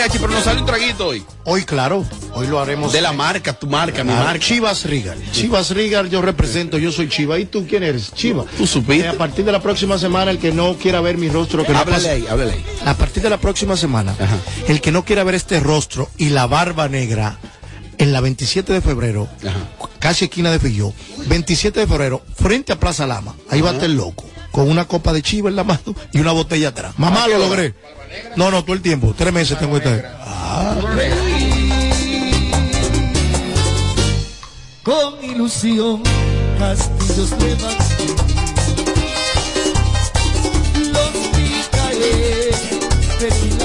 Mariachi, pero nos sale un traguito hoy. Hoy, claro, hoy lo haremos. De la marca, tu marca, mi Ah, marca. Chivas Rigal. Chivas Rigal, yo represento, yo soy Chiva. ¿Y tú quién eres? Chiva. ¿Tú supiste? Eh, a partir de la próxima semana, el que no quiera ver mi rostro, que no Háblale pase- ahí, háblale ahí. A partir de la próxima semana, Ajá. el que no quiera ver este rostro y la barba negra, en la 27 de febrero, Ajá. casi esquina de Filló, 27 de febrero, frente a Plaza Lama, ahí va a estar loco, con una copa de chiva en la mano y una botella atrás. Mamá, lo logré. No, no, todo el tiempo, tres meses tengo este. con ilusión castillos Maxim. Los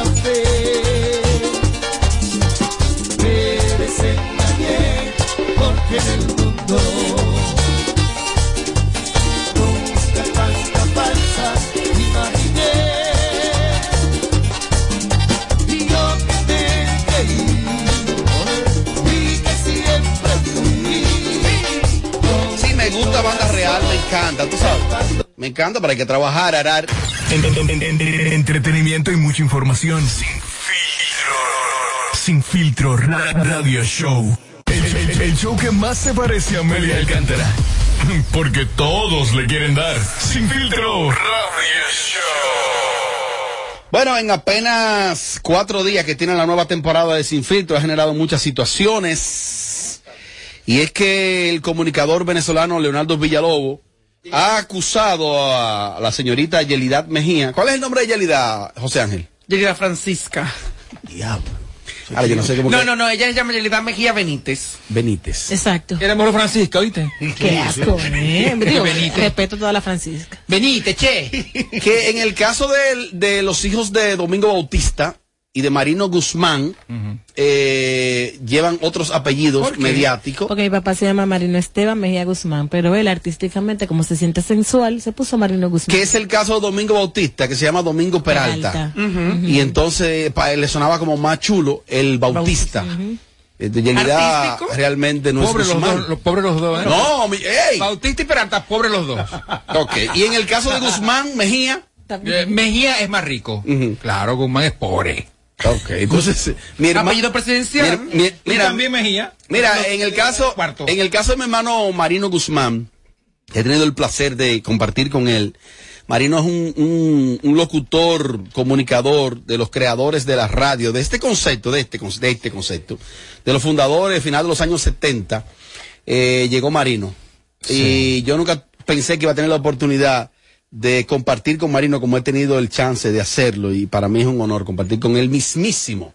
encanta, tú sabes. Me encanta, pero hay que trabajar, arar. En- en- en- en- en- entretenimiento y mucha información. Sin filtro. Sin filtro. ra- Radio Show. El, el- el show que más se parece a Amelia Alcántara. Porque todos le quieren dar. Sin filtro. Radio Show. Bueno, en apenas cuatro días que tiene la nueva temporada de Sin Filtro ha generado muchas situaciones. Y es que el comunicador venezolano Leonardo Villalobos ha acusado a la señorita Yelidad Mejía. ¿Cuál es el nombre de Yelidad, José Ángel? Yelida Francisca. Diablo. Ahora yo no sé cómo No, que- no, no, ella se llama Yelida Mejía Benítez. Benítez. Exacto. Era mejor Francisca, ¿oíste? Qué asco, ¿eh? Digo, Benítez. respeto a toda la Francisca. Benítez, che. que en el caso de, de los hijos de Domingo Bautista y de Marino Guzmán, eh, llevan otros apellidos mediáticos. Porque mi papá se llama Marino Esteban Mejía Guzmán, pero él artísticamente, como se siente sensual, se puso Marino Guzmán. que es el caso de Domingo Bautista, que se llama Domingo Peralta. Peralta. Y entonces pa- le sonaba como más chulo el Bautista. Eh, De Yelida ¿Artístico? realmente no Pobre es los Guzmán. dos, los pobres los dos. ¿eh? No, mi- ey. Bautista y Peralta, pobres los dos. Ok. Y en el caso de Guzmán Mejía, Eh, Mejía es más rico. Claro, Guzmán es pobre. Ok. Entonces, eh, mi herma- Apellido presidencial. mi- mira, también Mejía. Mira, en el caso, Cuarto. en el caso de mi hermano Marino Guzmán, he tenido el placer de compartir con él. Marino es un, un- un locutor, comunicador de los creadores de la radio, de este concepto, de este, con- de este concepto, de los fundadores, final de los años 70, eh, llegó Marino. Y yo nunca pensé que iba a tener la oportunidad de compartir con Marino como he tenido el chance de hacerlo y para mí es un honor compartir con el mismísimo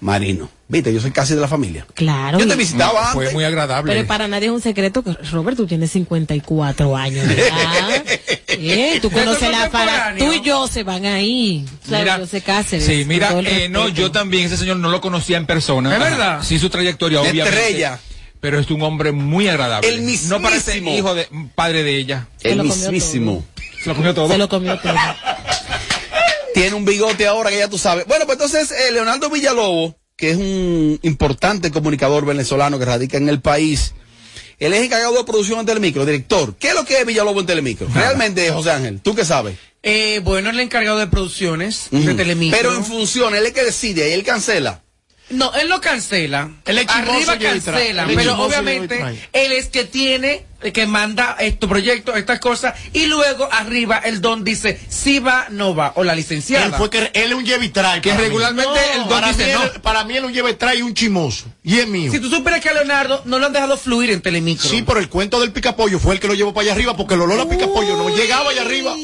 Marino. Viste, yo soy casi de la familia. Claro. Yo te visitaba Fue antes. muy agradable. Pero para nadie es un secreto que Robert, tú tienes 54 años. ¿verdad? Eh, tú conoces la para. Tú y yo se van ahí. Claro, se Cáceres. sí, mira, eh, no, yo también, ese señor no lo conocía en persona. ¿Es verdad? Sí, su trayectoria, De obviamente. estrella. Pero es un hombre muy agradable. El No parece mismísimo. hijo de, padre de ella. El mismísimo. Se lo comió todo. Se lo comió todo. Tiene un bigote ahora que ya tú sabes. Bueno, pues entonces eh, Leonardo Villalobos, que es un importante comunicador venezolano que radica en el país, él es encargado de producción en Telemicro, director. ¿Qué es lo que es Villalobos en Telemicro? Realmente, José Ángel, ¿tú qué sabes? Eh, bueno, el encargado de producciones de. Telemicro. Pero en función, él es el que decide y él cancela. No, él lo cancela. Chismoso Arriba cancela. Pero obviamente él es que tiene, eh, que manda estos proyectos, estas cosas, y luego arriba el don dice si va, no va, o la licenciada. Él fue que él es un lleve y trae. Que regularmente el don para dice mí, no. para mí él es un lleve y trae y un chimoso. Y es mío. Si tú supieras que a Leonardo no lo han dejado fluir en Telemicro. Sí, pero el cuento del picapollo fue el que lo llevó para allá arriba porque el olor a picapollo no llegaba allá arriba.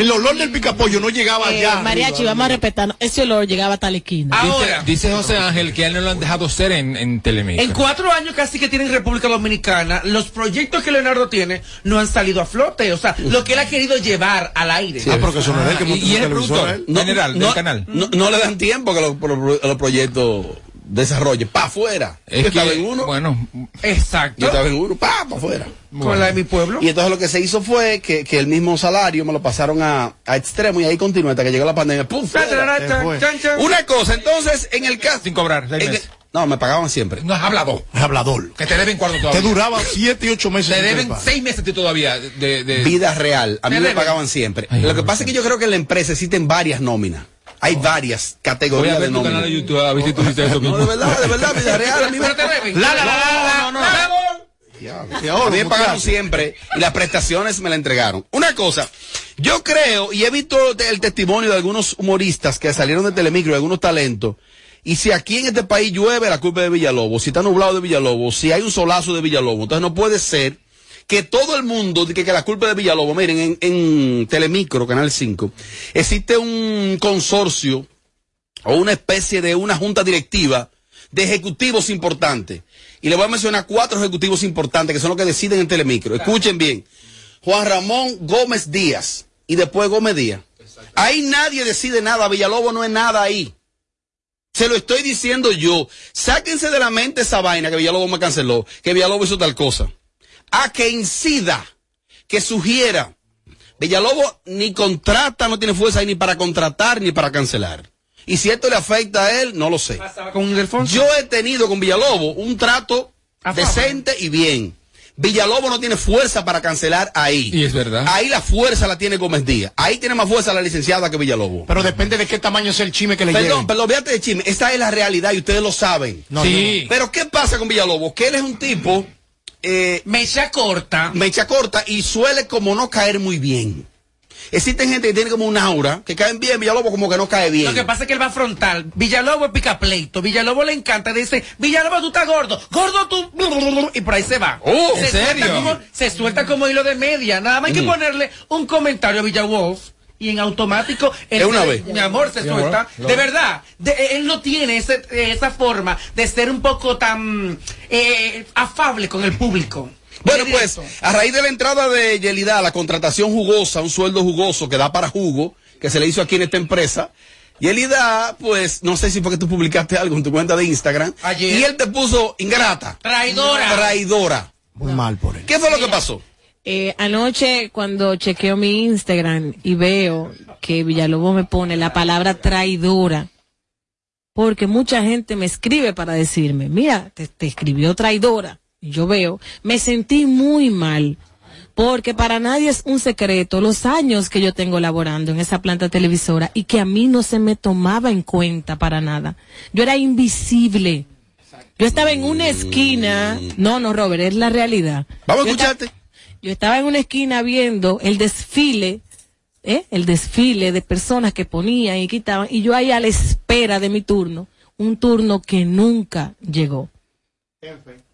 El olor del picapollo no llegaba Eh, allá. mariachi, vamos a respetarnos. Ese olor llegaba hasta la esquina. Ahora, Dice, dice José Ángel que a él no lo han dejado ser en, en Telemicro. en cuatro años casi que tiene en República Dominicana, los proyectos que Leonardo tiene no han salido a flote. O sea, lo que él ha querido llevar al aire. Ah, porque eso no es él que y, monta y su es el productor ¿eh? general del canal. No, no le dan tiempo que los, los- los proyectos desarrollen. Pa' afuera. Es estaba en uno. bueno, Exacto. Yo estaba en uno. Pa' pa' afuera. Con la de mi pueblo. Y entonces lo que se hizo fue que, que el mismo salario me lo pasaron a, a extremo y ahí continuó hasta que llegó la pandemia. ¡Pum! Chan, fuera. chan, chan, fue. chan, chan. Una cosa, entonces, en el caso. sin cobrar, seis el- no, me pagaban siempre. No has hablado. Es hablador. Que te deben cuarto Te todavía. duraba siete y ocho meses. Te deben seis meses a ti todavía de... de- Vida real. A mí Me deben. pagaban siempre. Ay, lo que pasa es que yo creo que en la empresa existen varias nóminas. Hay varias categorías de tu canal de. YouTube a ver si tú dices eso No, de verdad, de verdad, Villarreal, a mí me... La, la, la, la, no, no. Mí me pagaron siempre y las prestaciones me la entregaron. Una cosa, yo creo, y he visto el testimonio de algunos humoristas que salieron de Telemicro, de algunos talentos, y si aquí en este país llueve, la culpa es de Villalobos, si está nublado de Villalobos, si hay un solazo de Villalobos, entonces no puede ser que todo el mundo diga que la culpa de Villalobos. Miren, en, en Telemicro, Canal 5, existe un consorcio o una especie de una junta directiva de ejecutivos importantes. Y le voy a mencionar cuatro ejecutivos importantes que son los que deciden en Telemicro. Escuchen bien. Juan Ramón Gómez Díaz y después Gómez Díaz. Ahí nadie decide nada. Villalobos no es nada ahí. Se lo estoy diciendo yo. Sáquense de la mente esa vaina que Villalobos me canceló, que Villalobos hizo tal cosa. A que incida, que sugiera. Villalobos ni contrata, no tiene fuerza ahí ni para contratar ni para cancelar. Y si esto le afecta a él, no lo sé. Pasaba con. Yo he tenido con Villalobos un trato decente y bien. Villalobos no tiene fuerza para cancelar ahí. Y es verdad. Ahí la fuerza la tiene Gómez Díaz. Ahí tiene más fuerza la licenciada que Villalobos. Pero depende de qué tamaño sea el chime que le Perdón, lleven. perdón, véate de chisme. Esta es la realidad y ustedes lo saben. No, sí. Pero ¿qué pasa con Villalobos? Que él es un tipo eh, Mecha corta. mecha corta y suele como no caer muy bien. Existen gente que tiene como un aura, que caen bien, Villalobos como que no cae bien. Lo que pasa es que él va frontal. Villalobos es pica pleito. Villalobos le encanta. Dice, Villalobos tú estás gordo. Gordo tú. Y por ahí se va. Oh, se ¿en serio? Suelta como, se suelta como hilo de media. Nada más hay que ponerle un comentario a Villalobos. Y en automático, una vez. mi amor, se suelta. De verdad, de- él no tiene ese- esa forma de ser un poco tan eh, afable con el público. Bueno, pues, a raíz de la entrada de Yelida, la contratación jugosa, un sueldo jugoso que da para jugo, que se le hizo aquí en esta empresa, Yelida, pues, no sé si fue que tú publicaste algo en tu cuenta de Instagram, Ayer. y él te puso ingrata, Traidora. traidora. Muy mal por él. ¿Qué fue lo que pasó? Eh, anoche cuando chequeo mi Instagram y veo que Villalobos me pone la palabra traidora, porque mucha gente me escribe para decirme, mira, te, te escribió traidora. Y yo veo, me sentí muy mal, porque para nadie es un secreto los años que yo tengo laborando en esa planta televisora y que a mí no se me tomaba en cuenta para nada. Yo era invisible. Yo estaba en una esquina, no, no, Robert, es la realidad. Vamos a escucharte. Yo estaba en una esquina viendo el desfile, ¿eh? el desfile de personas que ponían y quitaban, y yo ahí a la espera de mi turno, un turno que nunca llegó.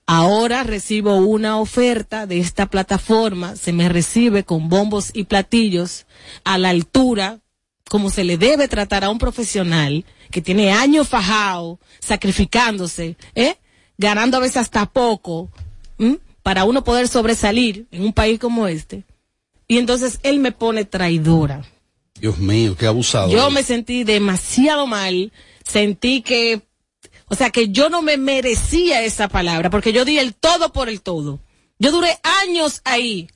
Ahora recibo una oferta de esta plataforma, se me recibe con bombos y platillos a la altura, como se le debe tratar a un profesional que tiene años fajado, sacrificándose, ¿eh? ganando a veces hasta poco, ¿m? Para uno poder sobresalir en un país como este. Y entonces él me pone traidora. Dios mío, qué abusado. Yo me sentí demasiado mal, sentí que, o sea, que yo no me merecía esa palabra, porque yo di el todo por el todo. Yo duré años ahí,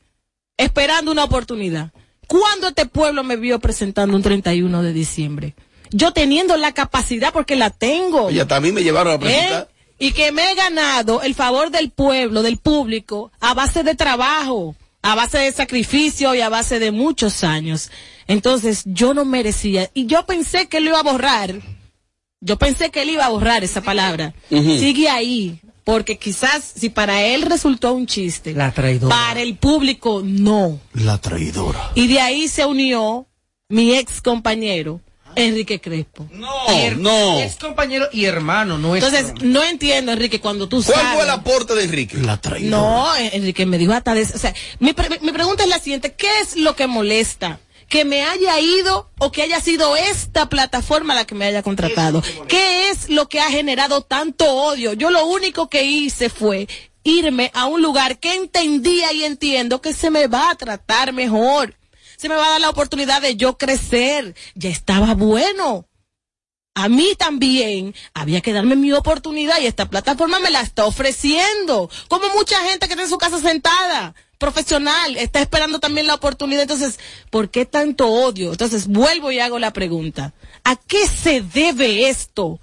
esperando una oportunidad. ¿Cuándo este pueblo me vio presentando un 31 de diciembre? Yo teniendo la capacidad, porque la tengo. Y hasta a mí me llevaron a ¿eh? Y que me he ganado el favor del pueblo, del público, a base de trabajo, a base de sacrificio y a base de muchos años. Entonces yo no merecía. Y yo pensé que lo iba a borrar. Yo pensé que él iba a borrar esa palabra. Sigue ahí. Porque quizás si para él resultó un chiste, La traidora. para el público no. La traidora. Y de ahí se unió mi ex compañero, Enrique Crespo. No, no. Es compañero y hermano nuestro. Entonces, no entiendo, Enrique, cuando tú ¿Cuál sabes. fue el aporte de Enrique? La traidora. No, Enrique me dijo hasta de O sea, mi, pre- mi pregunta es la siguiente: ¿qué es lo que molesta? ¿Que me haya ido o que haya sido esta plataforma la que me haya contratado? ¿Qué es lo que ha generado tanto odio? Yo lo único que hice fue irme a un lugar que entendía y entiendo que se me va a tratar mejor. Se me va a dar la oportunidad de yo crecer. Ya estaba bueno a mí también había que darme mi oportunidad y esta plataforma me la está ofreciendo. Como mucha gente que está en su casa sentada, profesional, está esperando también la oportunidad. Entonces, ¿por qué tanto odio? Entonces, vuelvo y hago la pregunta. ¿A qué se debe esto?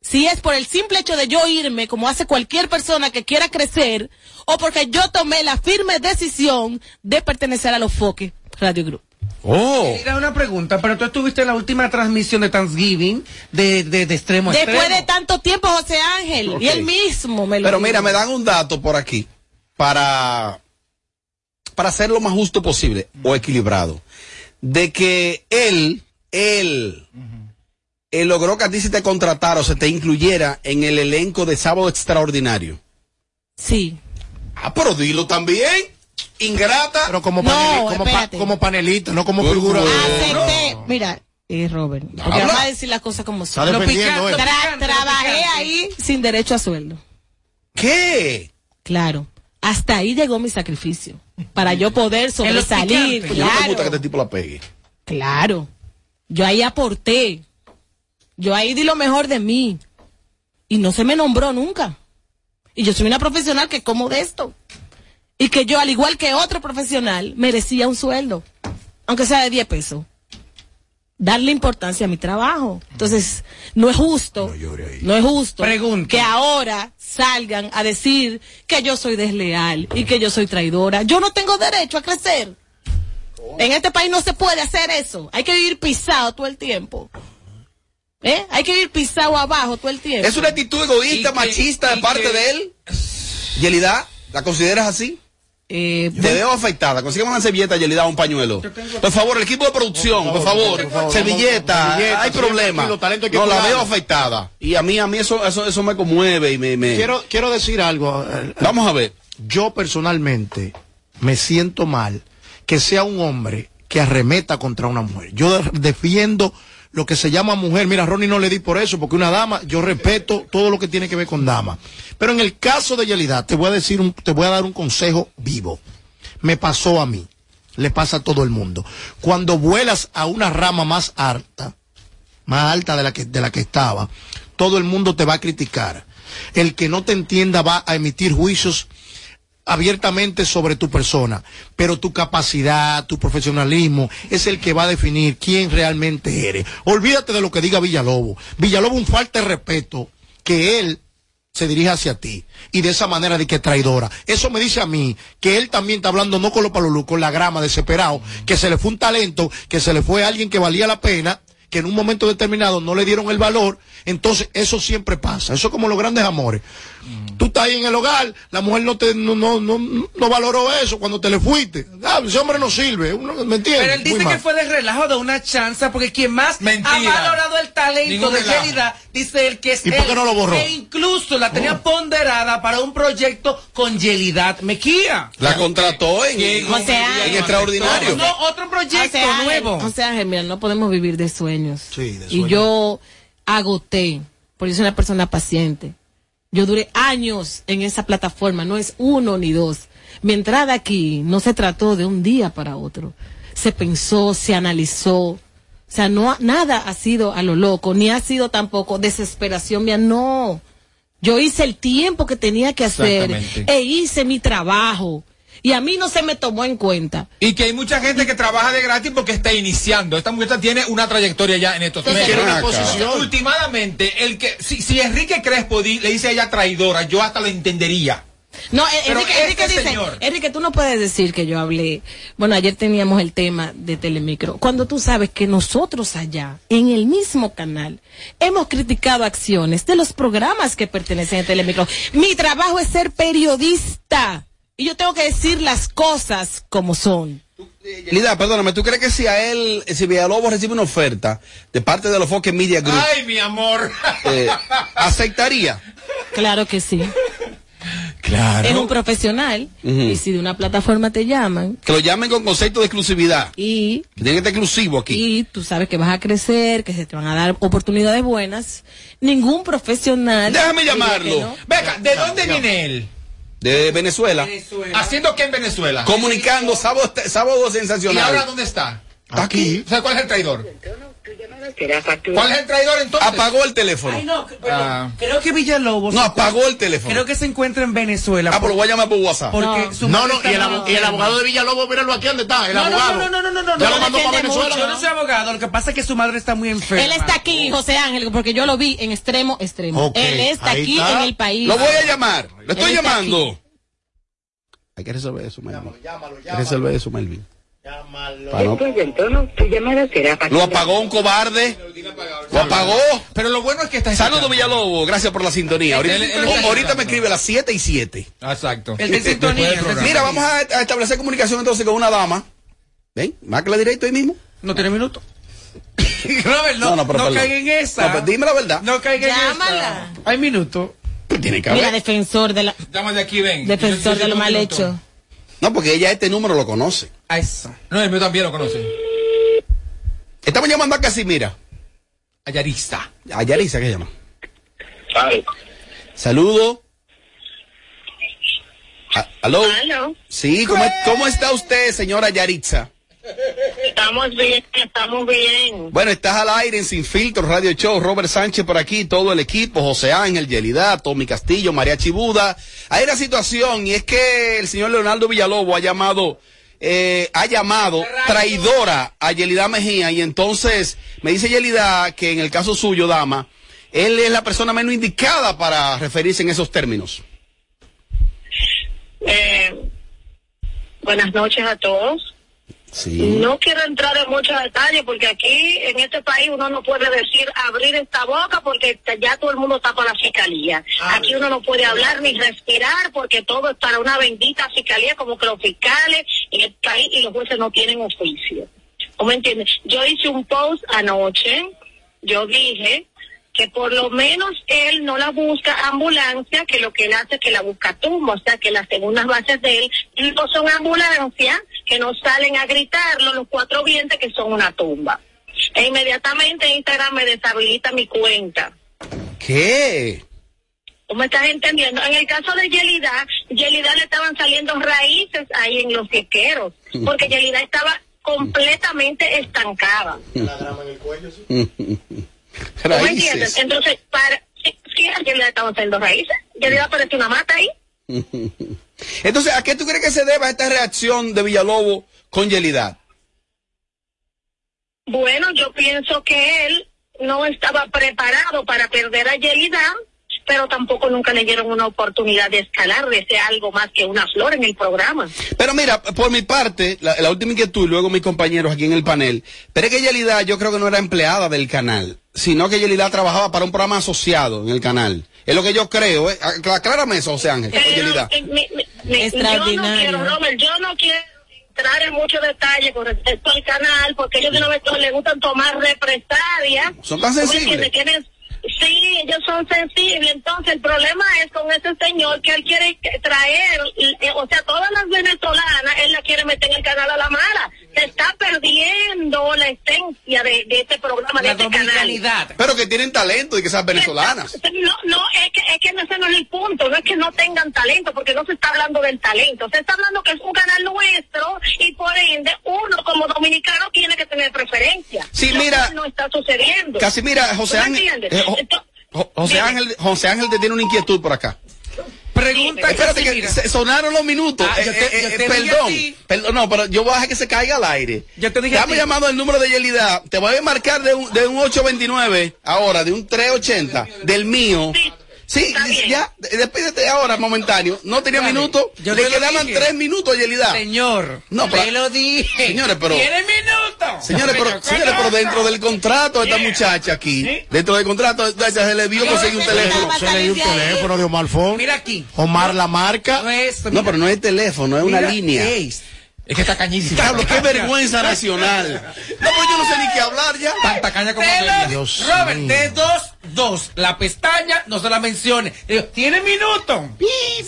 Si es por el simple hecho de yo irme, como hace cualquier persona que quiera crecer, o porque yo tomé la firme decisión de pertenecer a los Foques Radio Group. Oh. Mira una pregunta, pero tú estuviste en la última transmisión de Thanksgiving de, de, de extremo a Después extremo. de tanto tiempo, José Ángel, y él mismo me lo Pero dijo. mira, me dan un dato por aquí para, para hacer lo más justo posible o equilibrado. De que él, él, él logró que a ti se te contratara o se te incluyera en el elenco de Sábado Extraordinario. Sí. Ah, pero dilo también. Ingrata. Pero como, No, paneli- como, pa- como panelista, no como No, figura. no. Acepté. Mira, eh, Robert, porque vamos a decir las cosas como son. Picante, Tra- picante, lo trabajé picante. ahí sin derecho a sueldo. ¿Qué? Claro. Hasta ahí llegó mi sacrificio. Para yo poder sobresalir. picantes. Yo no me gusta que Claro. este tipo la pegue. Claro. Yo ahí aporté. Yo ahí di lo mejor de mí. Y no se me nombró nunca. Y yo soy una profesional que como de esto. Y que yo, al igual que otro profesional, merecía un sueldo. Aunque sea de 10 pesos. Darle importancia a mi trabajo. Entonces, no es justo. No, es justo. Pregunta. Que ahora salgan a decir que yo soy desleal y que yo soy traidora. Yo no tengo derecho a crecer. En este país no se puede hacer eso. Hay que vivir pisado todo el tiempo. ¿Eh? Hay que vivir pisado abajo todo el tiempo. ¿Es una actitud egoísta, Y que- machista de y parte que- de él? Yelida, ¿la consideras así? Eh, Te veo afectada. Consígueme una servilleta, Yelida, un pañuelo. Por favor, el equipo de producción, por favor. por favor, Servilleta, hay sí, problema. tranquilo, talento hay que No, la veo afectada. Y a mí, a mí eso, eso, eso me conmueve y me, me- Quiero, quiero decir algo. eh, Vamos a ver. Yo personalmente me siento mal que sea un hombre que arremeta contra una mujer. Yo de- defiendo lo que se llama mujer. Mira, Ronnie no le di por eso, porque una dama, yo respeto todo lo que tiene que ver con dama. Pero en el caso de Yelida, te voy a decir un, te voy a dar un consejo vivo. Me pasó a mí, le pasa a todo el mundo. Cuando vuelas a una rama más alta, más alta de la que, de la que estaba, todo el mundo te va a criticar. El que no te entienda va a emitir juicios abiertamente sobre tu persona, pero tu capacidad, tu profesionalismo es el que va a definir quién realmente eres. Olvídate de lo que diga Villalobos. Villalobos un falta de respeto que él se dirige hacia ti y de esa manera de que traidora. Eso me dice a mí que él también está hablando no con los palulú, con la grama desesperado, que se le fue un talento, que se le fue alguien que valía la pena, que en un momento determinado no le dieron el valor. Entonces, eso siempre pasa. Eso es como los grandes amores. Tú estás ahí en el hogar, la mujer no te no, no, no, no valoró eso cuando te le fuiste. Ah, ese hombre no sirve. Uno, ¿Me entiendes? Pero él dice Muy que mal. fue de relajo, de una chanza, porque quien más Mentira. ha valorado el talento Ningún de. Gelida, dice él que es ¿Y por qué no lo borró? E incluso la tenía ponderada para un proyecto con Yelidad Mejía. La contrató en, en, José Ángel. extraordinario. No, otro proyecto José Ángel, nuevo. José Ángel, mira, no podemos vivir de sueños. Sí, de Y sueños. yo agoté, porque yo soy una persona paciente. Yo duré años en esa plataforma, no es uno ni dos. Mi entrada aquí no se trató de un día para otro. Se pensó, se analizó. O sea, no, ha- nada ha sido a lo loco, ni ha sido tampoco desesperación mía, no. Yo hice el tiempo que tenía que hacer e hice mi trabajo. Y a mí no se me tomó en cuenta. Y que hay mucha gente que trabaja de gratis porque está iniciando. Esta muchacha tiene una trayectoria ya en estos posición. Últimamente, el que, si, si Enrique Crespo di- le dice a ella traidora, yo hasta lo entendería. No, Enrique, este Enrique dice, señor- Enrique, tú no puedes decir que yo hablé. Bueno, ayer teníamos el tema de Telemicro. Cuando tú sabes que nosotros allá, en el mismo canal, hemos criticado acciones de los programas que pertenecen a Telemicro. Mi trabajo es ser periodista. Y yo tengo que decir las cosas como son. Yelida, perdóname, ¿tú crees que si a él, si Villalobos recibe una oferta de parte de los Foques Media Group, Ay, mi amor. eh, aceptaría? Claro que sí. Claro. Es un profesional. Y si de una plataforma te llaman Que lo llamen con concepto de exclusividad. y Que tiene que estar exclusivo aquí. y tú sabes que vas a crecer, que se te van a dar oportunidades buenas. Ningún profesional. Déjame llamarlo. no. Venga, ¿de dónde viene él? De Venezuela. ¿Haciendo qué en Venezuela? Comunicando sábado, sábado ¿Y sensacional. ahora dónde está? Aquí. O sea, ¿cuál es el traidor? ¿Cuál es el traidor entonces? Apagó el teléfono. Ay, no, perdón. Ah. creo que Villalobos. No, apagó el teléfono. Creo que se encuentra en Venezuela. Ah, pero lo voy a llamar por WhatsApp. porque No. su No, madre no, está y el, abo- y el abogado de Villalobos, míralo aquí donde está, el No, no, abogado. no, no, no, no, no, Ya no, lo mandó para Venezuela. Yo no soy abogado, lo que pasa es que su madre está muy enferma. Él está aquí, José Ángel, porque yo lo vi en extremo, extremo. Ok, Él está aquí está. en el país. Lo voy a llamar. Le estoy llamando. aquí. Hay que resolver eso, Melvin. Llámalo, Hay que resolver eso, Melvin. Pa' no- Después del tono, tu llamada será para Lo apagó un cobarde. Lo apagó. Pero lo bueno es que está Saludos Villalobos, gracias por la sintonía. Ahorita, él- él- o- ahorita me escribe a las 7 y 7. Exacto. El de sintonía. el Mira, vamos a, a establecer comunicación entonces con una dama. ¿Ven? Márcala directo ahí mismo. No tiene minuto. Robert, no, No, no, no, caiga en esa. No, pues dime la verdad. No caiga en Llámala. esa. Hay minuto. Pues tiene que Mira, haber. defensor de la, Llama de aquí, ven. defensor Yo- yo de lo mal minuto. hecho. No, porque ella este número lo conoce. A esa. No, el mío también lo conoce. Estamos llamando a Casimira. Ayarista. A Yarisa, ¿qué se llama? Ay. Saludo. ¿Aló? Aló. Sí, ¿cómo, ¿cómo está usted, señora Yaritza? Estamos bien, estamos bien. Bueno, estás al aire en Sin Filtro Radio Show. Robert Sánchez por aquí, todo el equipo, José Ángel, Yelida, Tommy Castillo, María Chibuda. Hay una situación y es que el señor Leonardo Villalobos ha llamado, eh, ha llamado traidora a Yelida Mejía y entonces me dice Yelida que en el caso suyo, dama, él es la persona menos indicada para referirse en esos términos. Eh, buenas noches a todos. Sí. No quiero entrar en muchos detalles porque aquí en este país uno no puede decir abrir esta boca porque ya todo el mundo está para la fiscalía. Aquí uno no puede hablar ni respirar porque todo es para una bendita fiscalía como que los fiscales en el país y los jueces no tienen oficio. ¿Cómo entiendes? Yo hice un post anoche, yo dije que por lo menos él no la busca ambulancia, que lo que él hace es que la busca tumba, o sea que las segundas bases de él no son ambulancia, que no salen a gritarlo los cuatro vientos que son una tumba. E inmediatamente Instagram me deshabilita mi cuenta. ¿Qué? ¿Tú me estás entendiendo? En el caso de Yelida, Yelida le estaban saliendo raíces ahí en los sequeros, porque Yelida estaba completamente estancada. ¿Tú me entiendes? Raíces. Entonces, para, sí, sí, a Yelida le estaban saliendo raíces. Yelida parece una mata ahí. Entonces, ¿a qué tú crees que se deba esta reacción de Villalobos con Yelida? Bueno, yo pienso que él no estaba preparado para perder a Yelida, pero tampoco nunca le dieron una oportunidad de escalar, de ser algo más que una flor en el programa. Pero mira, por mi parte, la, la última inquietud, y luego mis compañeros aquí en el panel, pero es que Yelida yo creo que no era empleada del canal, sino que Yelida trabajaba para un programa asociado en el canal. Es lo que yo creo, ¿eh? Aclá- Aclárame eso, José Ángel, Pero, eh, mi- mi- mi- yo no Extraordinario. quiero, Robert, yo no quiero entrar en muchos detalles con respecto al canal, porque ellos de una vez les gustan tomar represalias. Son tan ¿Tú me sensibles. Tienen- Sí, ellos son sensibles. Entonces, el problema es con ese señor que él quiere traer, eh, o sea, todas las venezolanas, él la quiere meter en el canal a la mala. Se está perdiendo la esencia de, de este programa, de La este canal. Pero que tienen talento y que sean venezolanas. No, no, es que, es que ese no es el punto, no es que no tengan talento, porque no se está hablando del talento, se está hablando que es un canal nuestro y por ende uno como dominicano tiene que tener preferencia. Sí, Lo mira, cual no está sucediendo. Casi mira, José ¿Tú me Ángel, eh, Jo- José Dime. Ángel, José Ángel te tiene una inquietud por acá. Pregunta Espérate que Casimira. se- sonaron los minutos. Ah, yo Eh, te- eh, yo eh, te dije a perdón, perdón, no, pero yo voy a dejar que se caiga al aire. Yo te dije a Estamos ti. llamando el número de Yelida. Te voy a marcar de un, de un 829 ahora, de un 380, del mío. Sí, Sí, ya, de- despídete ahora, momentáneo. No tenía Dale. minuto. Yo Le quedaban dije. tres minutos, Yelida. Señor, No, pero- lo dije. Señores, pero- Tiene minutos. Señores, pero, señores, pero dentro del contrato de esta muchacha aquí, dentro del contrato, se le vio conseguir un teléfono. Se le dio un teléfono de Omar Fon. Mira aquí. Omar la marca. No es. No, pero no es teléfono, es una mira, línea. es. Es que está cañísima. Diablo, qué vergüenza nacional. No, pues yo no sé ni qué hablar ya. Tanta caña como di- Dios Robert, mío. de dos, dos. La pestaña no se la mencione. Digo, ¿Tiene minuto?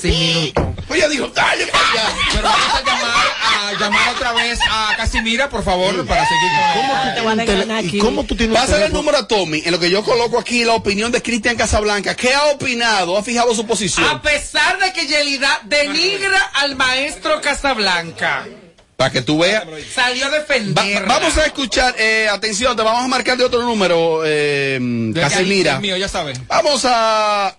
Sin minuto. Pues ya dijo, dale para allá. Pero vamos a llamar, a llamar otra vez a Casimira, por favor, para seguir con Ah, te voy a ¿Y aquí. cómo tú tienes Pásale el número a Tommy, en lo que yo coloco aquí la opinión de Cristian Casablanca. ¿Qué ha opinado? ¿Ha fijado su posición? A pesar de que Yelida denigra al maestro Casablanca, Para que tú veas. salió a Va- defender. vamos a escuchar, eh, atención, te vamos a marcar de otro número, eh, Casimira. mío, ya sabes. Vamos a...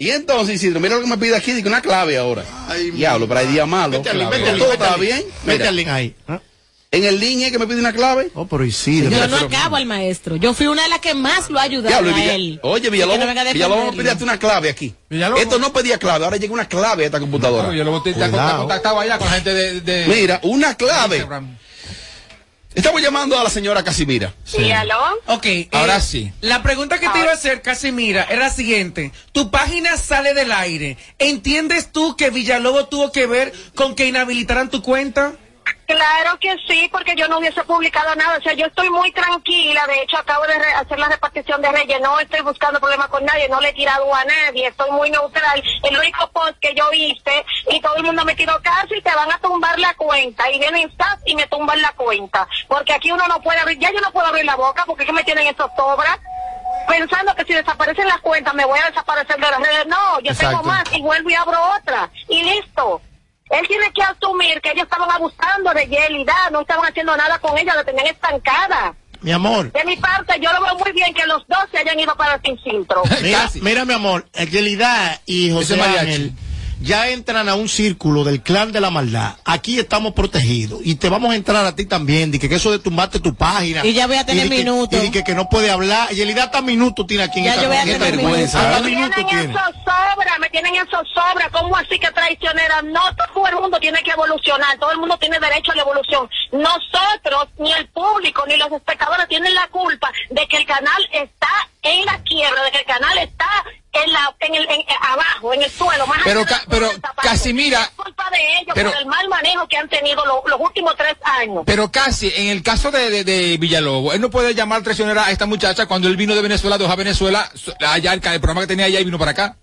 Y entonces, Isidro, mira lo que me pide aquí, dice una clave ahora. Ay, Diablo, pero hay día malo. Vete al link, vete al Todo está bien. Vete al link ahí. ¿ah? En el link es que me pide una clave. Oh, pero Isidro. Yo no acabo al maestro. Yo fui una de las que más lo ha ayudado Diablo, a Villa- él. Oye, Y Villalobos, no Villalobos pide una clave aquí. Villalobos. Esto no pedía clave, ahora llega una clave a esta computadora. Yo lo te, te, contactaba allá con la gente de. de Mira, una clave. Estamos llamando a la señora Casimira. ¿Y aló? Ok. eh, Ahora sí. La pregunta que te iba a hacer, Casimira, es la siguiente. Tu página sale del aire. ¿Entiendes tú que Villalobos tuvo que ver con que inhabilitaran tu cuenta? Claro que sí, porque yo no hubiese publicado nada. O sea, yo estoy muy tranquila. De hecho, acabo de re- hacer la repartición de Reyes. No estoy buscando problemas con nadie. No le he tirado a nadie. Estoy muy neutral. El único post que yo hice y todo el mundo me tiró caso y te van a tumbar la cuenta. Y vienen staff y me tumban la cuenta. Porque aquí uno no puede abrir. Ya yo no puedo abrir la boca porque es que me tienen esos sobras. Pensando que si desaparecen las cuentas me voy a desaparecer de las redes. No, yo Exacto. tengo más y vuelvo y abro otra. Y listo. Él tiene que asumir que ellos estaban abusando de Yelida, no estaban haciendo nada con ella, la tenían estancada. Mi amor, De mi parte, yo lo veo muy bien que los dos se hayan ido para sin filtro. mira, mira mi amor, Yelida y José. Ángel ya entran a un círculo del clan de la maldad. Aquí estamos protegidos y te vamos a entrar a ti también. Di que, que eso de tumbarte tu página. Y ya voy a tener minutos. Y que, que no puede hablar. Yelida hasta minutos tiene aquí en Ya esta yo voy a tener vergüenza. Me minutos tienen tiene. en zozobra, me tienen en zozobra. ¿Cómo así que traicionera? No, todo el mundo tiene que evolucionar, todo el mundo tiene derecho a la evolución. Nosotros, ni el público, ni los espectadores tienen la culpa de que el canal está en la quiebra, de que el canal está en la, en el, en- abajo, en el suelo. Más Pero allá ca- pero. Casimira, Es culpa de ellos pero- por el mal manejo que han tenido lo- los últimos tres años. Pero casi, en el caso de, de, de Villalobos, él no puede llamar traicionera a esta muchacha cuando él vino de Venezuela, dejó a Venezuela, allá el, el programa que tenía allá y vino para acá.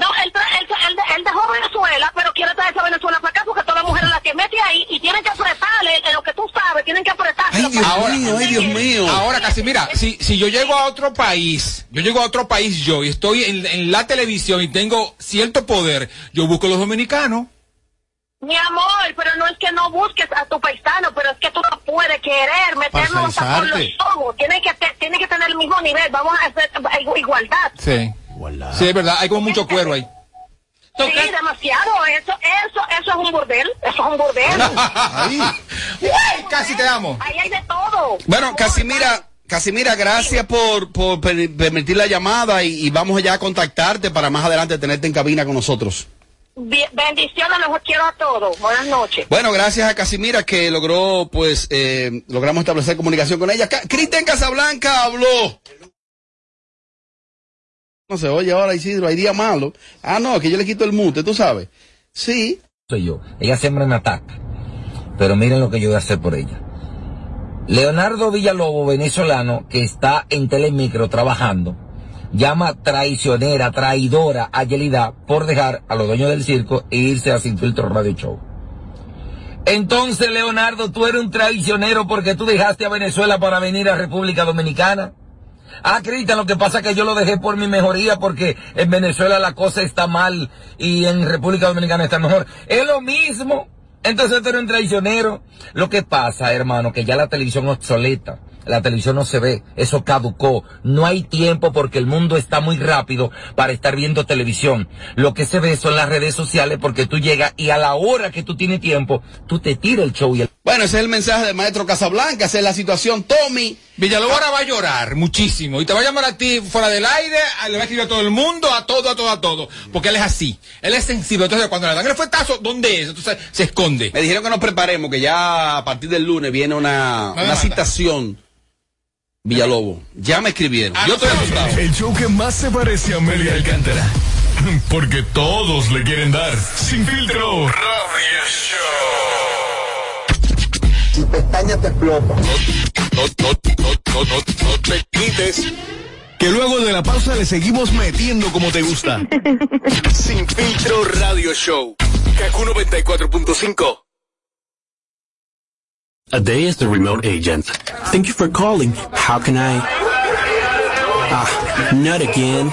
No, él, tra- él, él, él dejó Venezuela, pero quiere traerse a Venezuela para acá porque todas las mujeres las que mete ahí y tienen que apretarle, en lo que tú sabes, tienen que apretarle. Ay, Dios Ahora- mío, ay, Dios mío. Ahora, casi, mira, si, si yo llego a otro país, yo llego a otro país yo y estoy en, en la televisión y tengo cierto poder, yo busco a los dominicanos. Mi amor, pero no es que no busques a tu paisano, pero es que tú no puedes querer meterlo hasta por los ojos. Tiene que, te- tiene que tener el mismo nivel, vamos a hacer igu- igualdad. Sí. Sí, es verdad, hay como mucho cuero ahí. Sí, demasiado, eso, eso, eso es un burdel, eso es un burdel. Ahí. Casi te amo. Ahí hay de todo. Bueno, Casimira, Casimira, gracias por, por per- permitir la llamada y, y vamos ya a contactarte para más adelante tenerte en cabina con nosotros. Bendiciones, los quiero a todos. Buenas noches. Bueno, gracias a Casimira que logró, pues, eh, logramos establecer comunicación con ella. Cristian Casablanca habló. No se oye ahora, Isidro, hay día malo. Ah, no, que yo le quito el mute, tú sabes. Sí. soy yo. Ella siempre me ataca. Pero miren lo que yo voy a hacer por ella. Leonardo Villalobos, venezolano, que está en Telemicro trabajando, llama traicionera, traidora a Yelida por dejar a los dueños del circo e irse a Sin Filtro Radio Show. Entonces, Leonardo, tú eres un traicionero porque tú dejaste a Venezuela para venir a República Dominicana. Ah, Cristian, lo que pasa es que yo lo dejé por mi mejoría porque en Venezuela la cosa está mal y en República Dominicana está mejor. Es lo mismo. Entonces tú eres un traicionero. Lo que pasa, hermano, que ya la televisión obsoleta. La televisión no se ve, eso caducó. No hay tiempo porque el mundo está muy rápido para estar viendo televisión. Lo que se ve son las redes sociales porque tú llegas y a la hora que tú tienes tiempo, tú te tiras el show y el... Bueno, ese es el mensaje del maestro Casablanca, esa es la situación. Tommy, Villalobos ahora va a llorar muchísimo y te va a llamar a ti fuera del aire, le va a escribir a todo el mundo, a todo, a todo, a todo, porque él es así, él es sensible. Entonces cuando le dan el fuetazo, ¿dónde es? Entonces se esconde. me dijeron que nos preparemos, que ya a partir del lunes viene una, una citación. Villalobos, ya me escribieron. Ah, Yo estoy asustado. El show que más se parece a Amelia Alcántara. Porque todos le quieren dar. Sin filtro. Radio Show. Tu pestaña te explota. No, no, no, no, no, no te quites. Que luego de la pausa le seguimos metiendo como te gusta. Sin filtro Radio Show. Kaku 94.5. A day as the remote agent. Thank you for calling. How can I? Ah, not again.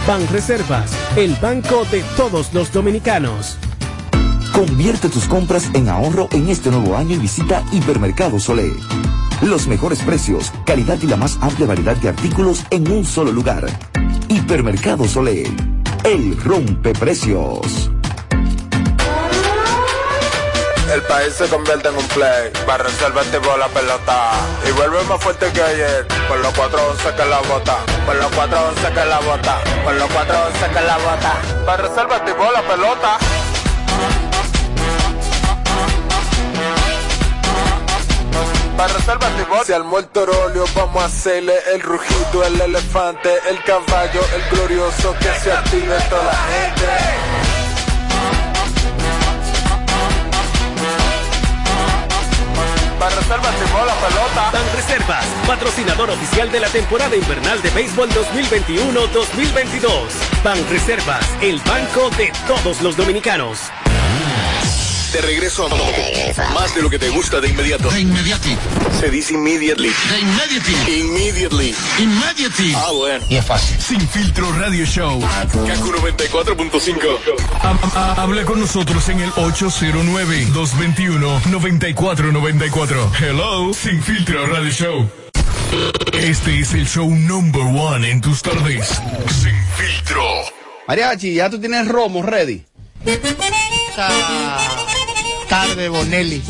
Banreservas. El banco de todos los dominicanos. Convierte tus compras en ahorro en este nuevo año y visita Hipermercado Solé. Los mejores precios, calidad y la más amplia variedad de artículos en un solo lugar. Hipermercado Solé. El rompe precios. El país se convierte en un play. Para reservar tipo la pelota. Y vuelve más fuerte que ayer. Por los 411 que la bota. Por los 411 que la bota. Por los 411 que la bota. Para reservar tipo la pelota. Para. Si al muerto óleo vamos a hacerle el rugido, el elefante, el caballo, el glorioso. Que se active toda la gente. Reservas llevó la pelota. Patrocinador oficial de la temporada invernal de béisbol 2021-2022. Ban Reservas, el banco de todos los dominicanos. De regreso a todo. Más de lo que te gusta de inmediato. De inmediati. Se dice immediately. De immediately. Immediately. Immediately. Ah, bueno. Y es fácil. Sin filtro radio show. Kaku 94.5. Habla con nosotros en el 809-221-9494. Hello. Sin filtro radio show. Este es el show number one en tus tardes. Sin filtro. Mariachi, ya tú tienes romo ready. Esta tarde, Bonelli.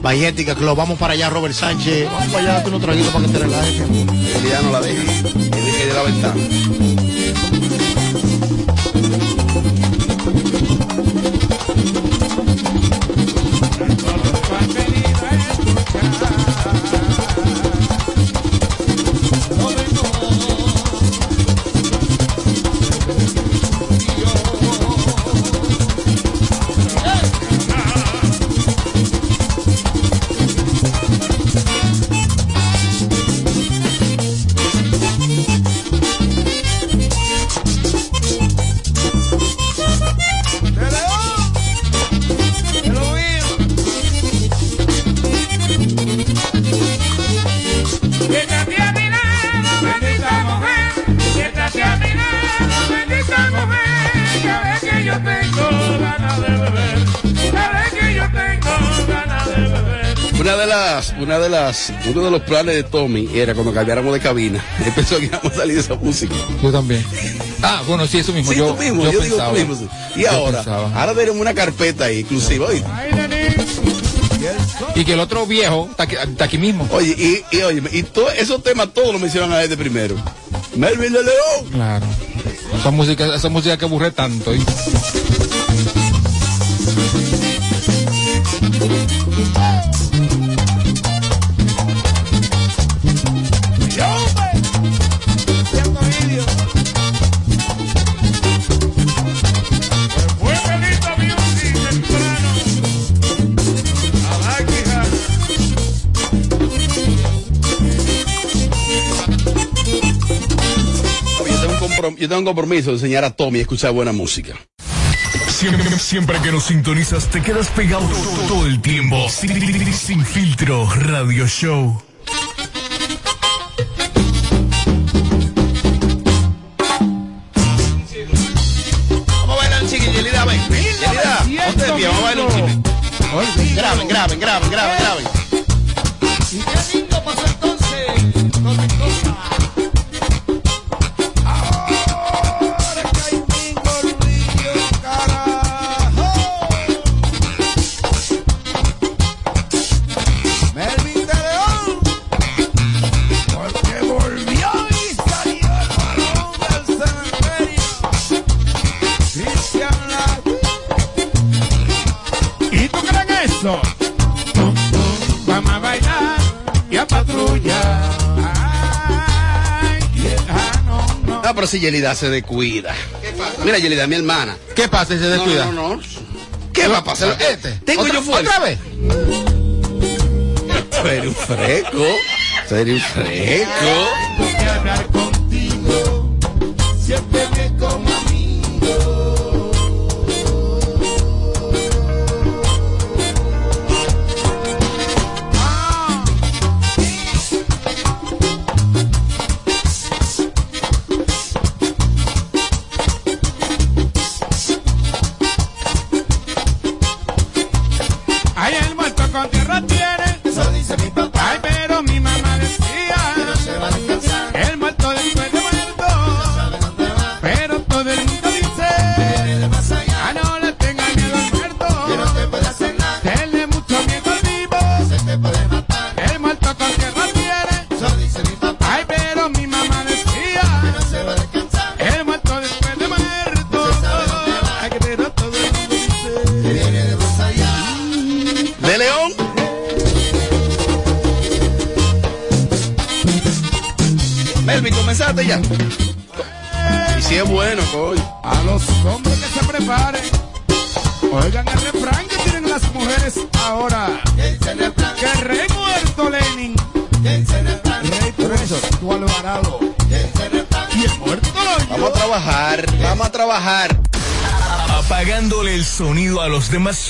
Majestica Club. Vamos para allá, Robert Sánchez. Vamos para allá, date unos traguitos para que te relajes. El día no la deja. El dije de la ventana. Una de las, una de las, uno de los planes de Tommy era cuando cambiáramos de cabina. Él pensó que íbamos a salir de esa música. Yo también. Ah, bueno, sí, eso mismo. Sí, yo, tú mismo, yo yo digo tú mismo. Y Yo ahora, pensaba. ahora tenemos una carpeta ahí exclusiva, oye. Y que el otro viejo está aquí, está aquí mismo. Oye, y, y oye, y todo, esos temas todos los mencionan a él de primero. Melvin de León. Claro. Esa música, esa música que aburre tanto. ¿eh? Yo tengo un compromiso de enseñar a Tommy a escuchar buena música. Siempre, siempre que nos sintonizas te quedas pegado todo el tiempo. Sin, sin filtro radio show. Vamos a bailar un chiqui, Yelida, ven. Yelida, ponte de pie, vamos a bailar un chiqui. Graben, graben, graben, graben, pero si Yelida se descuida. Mira, Yelida, mi hermana. ¿Qué pasa si se descuida? No, no, no. ¿Qué va a pasar? Este. Tengo ¿Otra- yo fuerza. ¿Otra vez? Eres un freco. Tú eres un freco.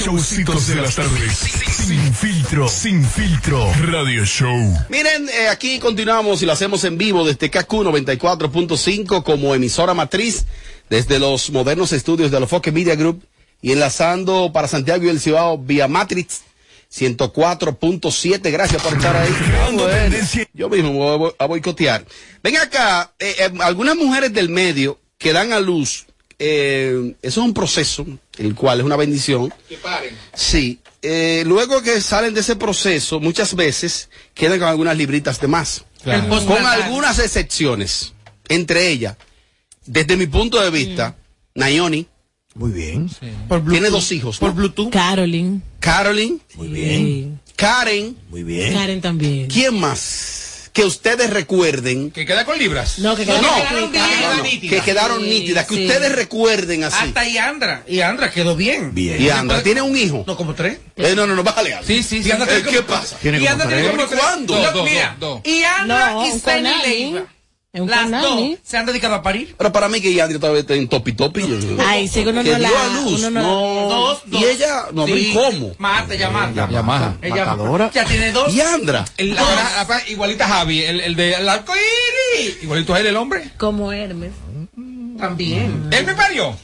Showcitos de las tardes. Sin filtro, sin filtro. Radio Show. Miren, eh, aquí continuamos y lo hacemos en vivo desde KQ 94.5 como emisora matriz desde los modernos estudios de Alofoque Media Group y enlazando para Santiago y el Cibao vía Matrix 104.7. Gracias por estar ahí. Ah. Yo mismo me voy a boicotear. Ven acá, eh, eh, algunas mujeres del medio que dan a luz, eh, eso es un proceso, el cual es una bendición. Que paren. Sí, eh, luego que salen de ese proceso, muchas veces quedan con algunas libritas de más. Claro. Con algunas excepciones. Entre ellas, desde mi punto de vista, Nayoni. Muy bien. Tiene dos hijos. Por Bluetooth. Caroline. Caroline. Muy bien. Karen. Muy bien. Karen también. ¿Quién más? Que ustedes recuerden. Que queda con libras. No, que No, quedaron no, nítidas. no, no, que quedaron Sí, nítidas. Que sí. ustedes recuerden así. Hasta Yandra. Y Andra quedó bien. Bien. Y Andra, ¿tiene un hijo? No, como tres. Eh, no, no, no, bájale algo. Sí, sí, sí. Eh, Andra tiene ¿Qué como- pasa? Tiene Y Andra tiene como tres. ¿Cuándo? No, Dos, mira. dos, dos. Y Andra No, y Konami. Leiva. Es un Las Konami. dos se han dedicado a parir. Pero para mí que Yandri todavía está en topi topi. Ay, sí, uno que no la- dio a luz. uno no no. Dos, dos. Y ella, no, Sí. ¿y ¿cómo? Ya mata. Yamaha. Ella ya tiene dos. Y Andra. El- la- la- la- igualita a Javi, el, el de el arco iris. Igualito a él, el hombre. Como Hermes. También. Él me parió.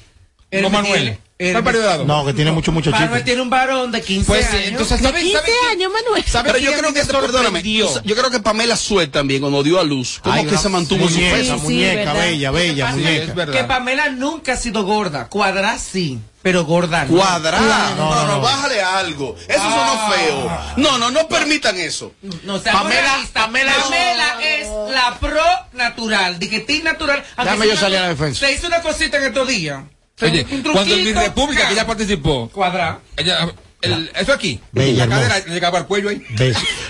No me Manuel. Tiene- ¿Cuál él- parió de lado? No, que tiene muchos muchachitos. Manuel tiene un varón de 15 Pues sí, años. entonces, De ¿sabes 15 sabe quién- años, Manuel. sabe Pero yo creo que, perdóname, yo creo que Pamela Suet también, cuando dio a luz, como Ay, que se mantuvo su peso. Sí, sí, muñeca, verdad. bella, bella, muñeca. es verdad. que Pamela nunca ha sido gorda. Cuadra sí, pero gorda no. Cuadrada. No, no, no, no. bájale algo. Eso sonó feo. No, no, no permitan eso. No, o sea, Pamela. Pamela, No. es la pro natural. Diquetín natural. Aunque Dame yo salir a la defensa. Se hizo una cosita en estos días. Oye, Un cuando en mi república que ella participó, Cuadra. ella, el- eso aquí, Bella, la cadera llegaba al cuello ahí.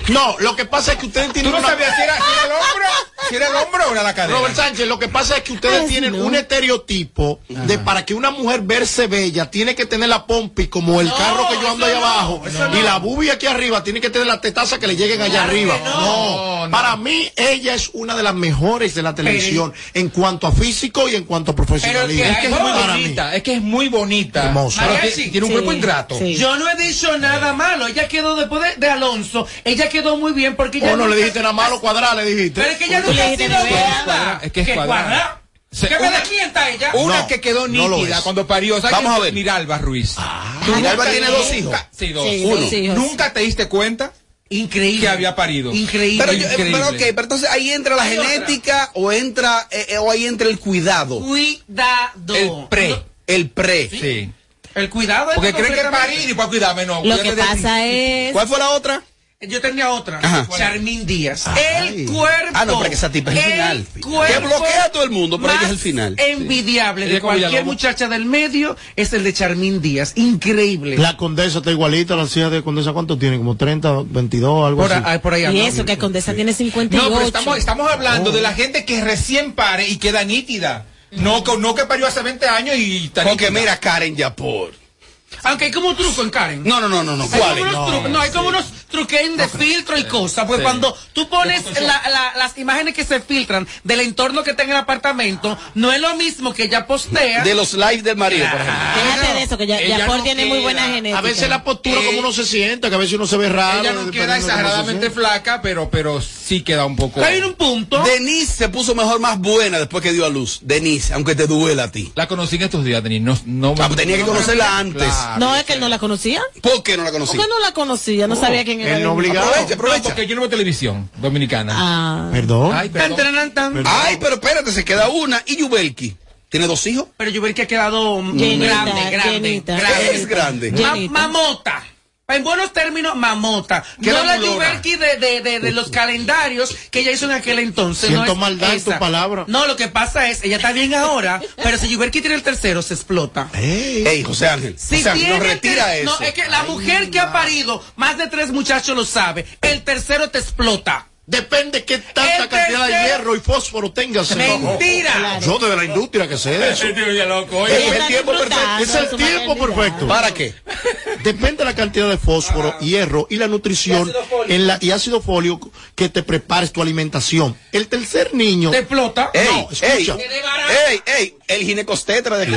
No, lo que pasa es que ustedes ¿Tú tienen no una... sabías si era, si era el hombro? Si era el hombro o era la cadera. Robert Sánchez, lo que pasa es que ustedes Ay, tienen no. un estereotipo de para que una mujer verse bella tiene que tener la pompi como el No, carro que yo ando ahí no, abajo y la bubi aquí arriba tiene que tener la tetaza que le lleguen allá arriba. no. No, para mí ella es una de las mejores de la televisión en cuanto a físico y en cuanto a Pero profesionalismo. es que es muy bonita, es que es muy bonita. Hermosa. Tiene- tiene un Sí, cuerpo ingrato. sí. Yo no he dicho nada malo. Ella quedó después de, de Alonso. Ella quedó muy bien porque ella. Oh, no le nunca- dijiste nada malo cuadrar, le dijiste. Pero es que ella nunca le ha sido gorda. Es que es ¿Qué cuadrada. cuadra? Se- ¿Qué una- desmienta ella? Una No, que quedó no nítida es. cuando parió. ¿Sabes Vamos a ver. Miralba Ruiz. Miralba tiene dos hijos. Sí, dos. Sí, Uno. dos hijos. Nunca te diste cuenta Increíble. que había parido. Increíble. Pero, yo- eh, Increíble. pero ok, pero entonces ahí entra la Hay otra. genética o entra eh, eh, o ahí entra el cuidado, Cuidado. El pre. el pre. Sí. El cuidado es Porque creen que parir y para cuidarme, no. Lo que pasa es. ¿Cuál fue la otra? Yo tenía otra. Ajá. Charmín Díaz. Ay. El cuerpo. Ah, no, pero que esa tipa es el final. cuerpo Que bloquea a todo el mundo, pero ella es el final. Envidiable de cualquier muchacha del medio es el de Charmín Díaz. Increíble. La condesa está igualita, la hija de condesa, ¿cuánto tiene? Como 30, 22, algo Por así. por ahí Y eso, que Condesa tiene 58. No, pero estamos, estamos hablando Oh. de la gente que recién pare y queda nítida. No, que- no que parió hace 20 años y Porque mira, Karen Yapor. Aunque hay como un truco en Karen. No, no, no, no, no. Hay ¿Cuál como es? unos tru- no, hay como unos truqueos de filtro y cosas. Pues Sí. cuando tú pones la- la- las imágenes que se filtran del entorno que está en el apartamento, no es lo mismo que ella postea. De los lives del marido, por ejemplo. Déjate de eso, que ya, Ella Yapor no tiene muy buena genética. A veces la postura, Eh, como uno se siente, que a veces uno se ve raro. Ella no queda exageradamente flaca, pero, pero sí queda un poco. Hay un punto. Denise se puso mejor, más buena después que dio a luz. Denise, aunque te duela a ti. La conocí en estos días, Denis. No, no, Ah, pues tenía que conocerla antes. Claro. No, es que él no la conocía. ¿Por qué no la ¿Por conocí? qué no la conocía? No sabía quién era. Él no obligado. Aprovecha, No, aprovecha. porque yo no veo televisión dominicana. Ah. Perdón. Ay, Tan, perdón. tan, tan. Perdón. Ay, pero espérate, se queda una. ¿Y Yubelki? ¿Tiene dos hijos? Pero que ha quedado Llenita, grande, grande, llenita. grande. Es grande. Ma- Llenita. mamota. En buenos términos, mamota. ¿Qué No la? Yuberki de, de, de, de los calendarios que ella hizo en aquel entonces. Siento no es maldad en tu esa. palabra. No, lo que pasa es, ella está bien ahora, pero si Yuberki tiene el tercero, se explota. Ey. Ey, José Ángel. Si José Ángel, tiene no el retira eso. No, es que la mujer que ha parido más de tres muchachos lo sabe. El tercero te explota. Depende qué tanta El cantidad de hierro y fósforo tengas. Mentira. Yo de la industria que sé de eso. Loco, Es el tiempo perfecto. Es el tiempo perfecto. ¿Para qué? Depende de la cantidad de fósforo, hierro y la nutrición en la, y ácido folio que te prepares tu alimentación. El tercer niño, Te explota. Ey, No, escucha. ey, ey, ey, el ginecostetra de aquí.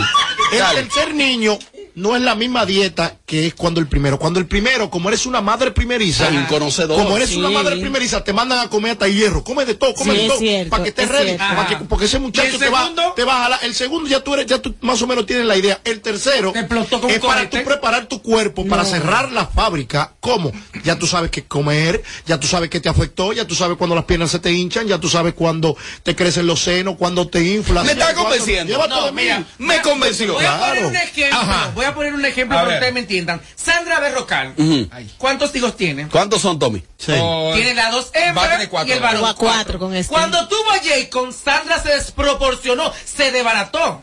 el tercer niño no es la misma dieta que es cuando el primero. Cuando el primero, como eres una madre primeriza, conocedor. como eres Sí. una madre primeriza, te mandan a comer hasta hierro. Come de todo, come Sí, de todo. para que estés es ready. que- porque ese ¿Y muchacho te va, te va a jalar. El segundo ya tú eres, ya tú más o menos tienes la idea. El tercero Te explotó con es para tú preparar tu cuerpo para cerrar la fábrica. ¿Cómo? Ya tú sabes qué comer, ya tú sabes qué te afectó, ya tú sabes cuando las piernas se te hinchan, ya tú sabes cuando te crecen los senos, cuando te inflas. Me está cuando- convenciendo. No, mira, Me convenció. Voy a poner Claro. un ejemplo. Ajá. Voy a poner un ejemplo A para que ustedes me entiendan. Sandra Berrocal. ¿Cuántos hijos tiene? ¿Cuántos son, Tommy? Sí. Oh, Tiene las dos hembras cuatro. y el varón. Tuvo a cuatro con este. Cuando tuvo a Jacob, Sandra se desproporcionó, se desbarató.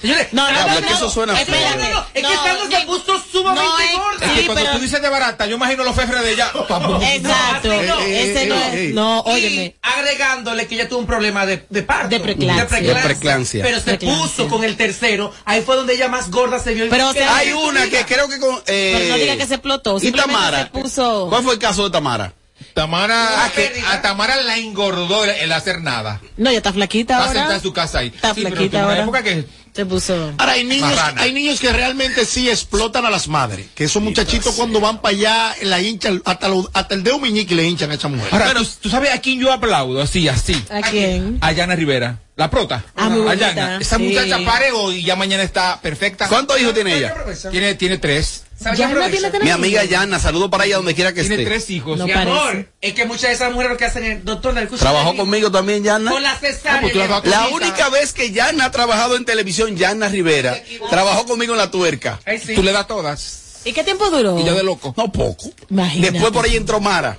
Señores, No, no, no, que eso suena Es que feo. no, no, no, es que No, Sandra se no, puso sumamente no gorda. Es que Sí, cuando pero- tú dices de barata, yo imagino los fefres de ella. Exacto. No, no. Ese no es. No, Y óyeme. agregándole que ella tuvo un problema de, de parto. De preeclampsia. Pero se puso con el tercero. Ahí fue donde ella más gorda se vio. Pero, o sea, Hay una que creo que con. Eh, Pero no diga que se explotó. ¿Y Tamara? se puso. ¿Cuál fue el caso de Tamara? Tamara, Ah, que a Tamara la engordó el, el hacer nada. No, ya está flaquita Está ahora. sentada en su casa ahí. Está Sí, pero flaquita una ahora. época que Se puso. Ahora hay niños, Marrana. hay niños que realmente sí explotan a las madres. Que esos muchachitos cuando van para allá la hinchan, hasta, lo- hasta el dedo meñique le hinchan a esa mujer. Ahora, ¿tú, tú sabes a quién yo aplaudo? Así, así. ¿A quién? A Yana Rivera. La prota. Ah, muy A bonita, Yana. Esa sí. muchacha pare hoy y ya mañana está perfecta. ¿Cuántos hijos tiene ella? Tiene, tiene tres. Tiene Mi amiga Yana, saludo para ella donde quiera que Tiene esté. tres hijos. No Mi parece. amor, es que muchas de esas mujeres lo que hacen es, doctor, ¿le escucha Trabajó conmigo también, Yana. Con la cesárea. ¿Cómo tú la única vez que Yana ha trabajado en televisión, Yana Rivera, trabajó conmigo en la tuerca. Ay, sí. Tú le das todas. ¿Y qué tiempo duró? Y yo de loco. No poco. Imagínate. Después por ahí entró Mara.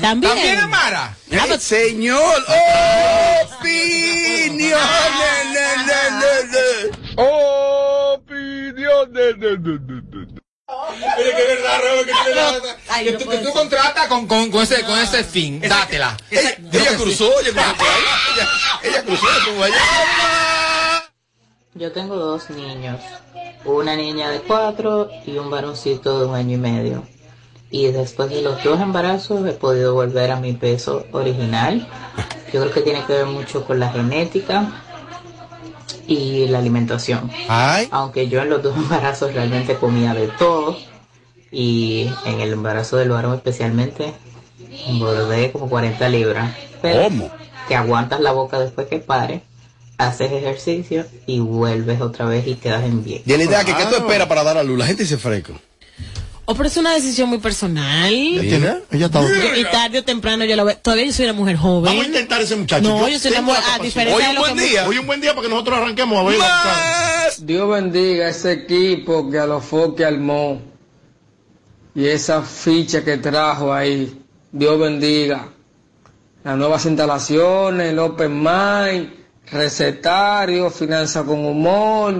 También. También Amara. Eh, señor, opinión. Oye, que verdad, Raúl, que, tú le das- Ay, que no tú, que contratas con, con, con ese, con ese fin. Dátela. Ella, ella cruzó, ella cruzó. Ella, ella cruzó, allá. Yo tengo dos niños, una niña de cuatro y un varoncito de un año y medio. Y después de los dos embarazos he podido volver a mi peso original. Yo creo que tiene que ver mucho con la genética y la alimentación. Ay. Aunque yo en los dos embarazos realmente comía de todo y en el embarazo del varón especialmente engordé como 40 libras. Pero ¿Cómo? te aguantas la boca después que pare, haces ejercicio y vuelves otra vez y quedas en bien. Y la idea que, ¿qué tú esperas para dar a luz? La gente dice fresco. O pero es una decisión muy personal. ¿Ella Ella está Yo- Y tarde o temprano yo la veo. Todavía yo soy una mujer joven. Vamos a intentar ese muchacho. No, yo soy una mujer. A diferencia Hoy de un lo buen que. día. Hoy un buen día para que nosotros arranquemos a ver. Dios bendiga ese equipo que a los foques armó. y esa ficha que trajo ahí. Dios bendiga. Las nuevas instalaciones, el Open Mind, recetario, finanza con humor,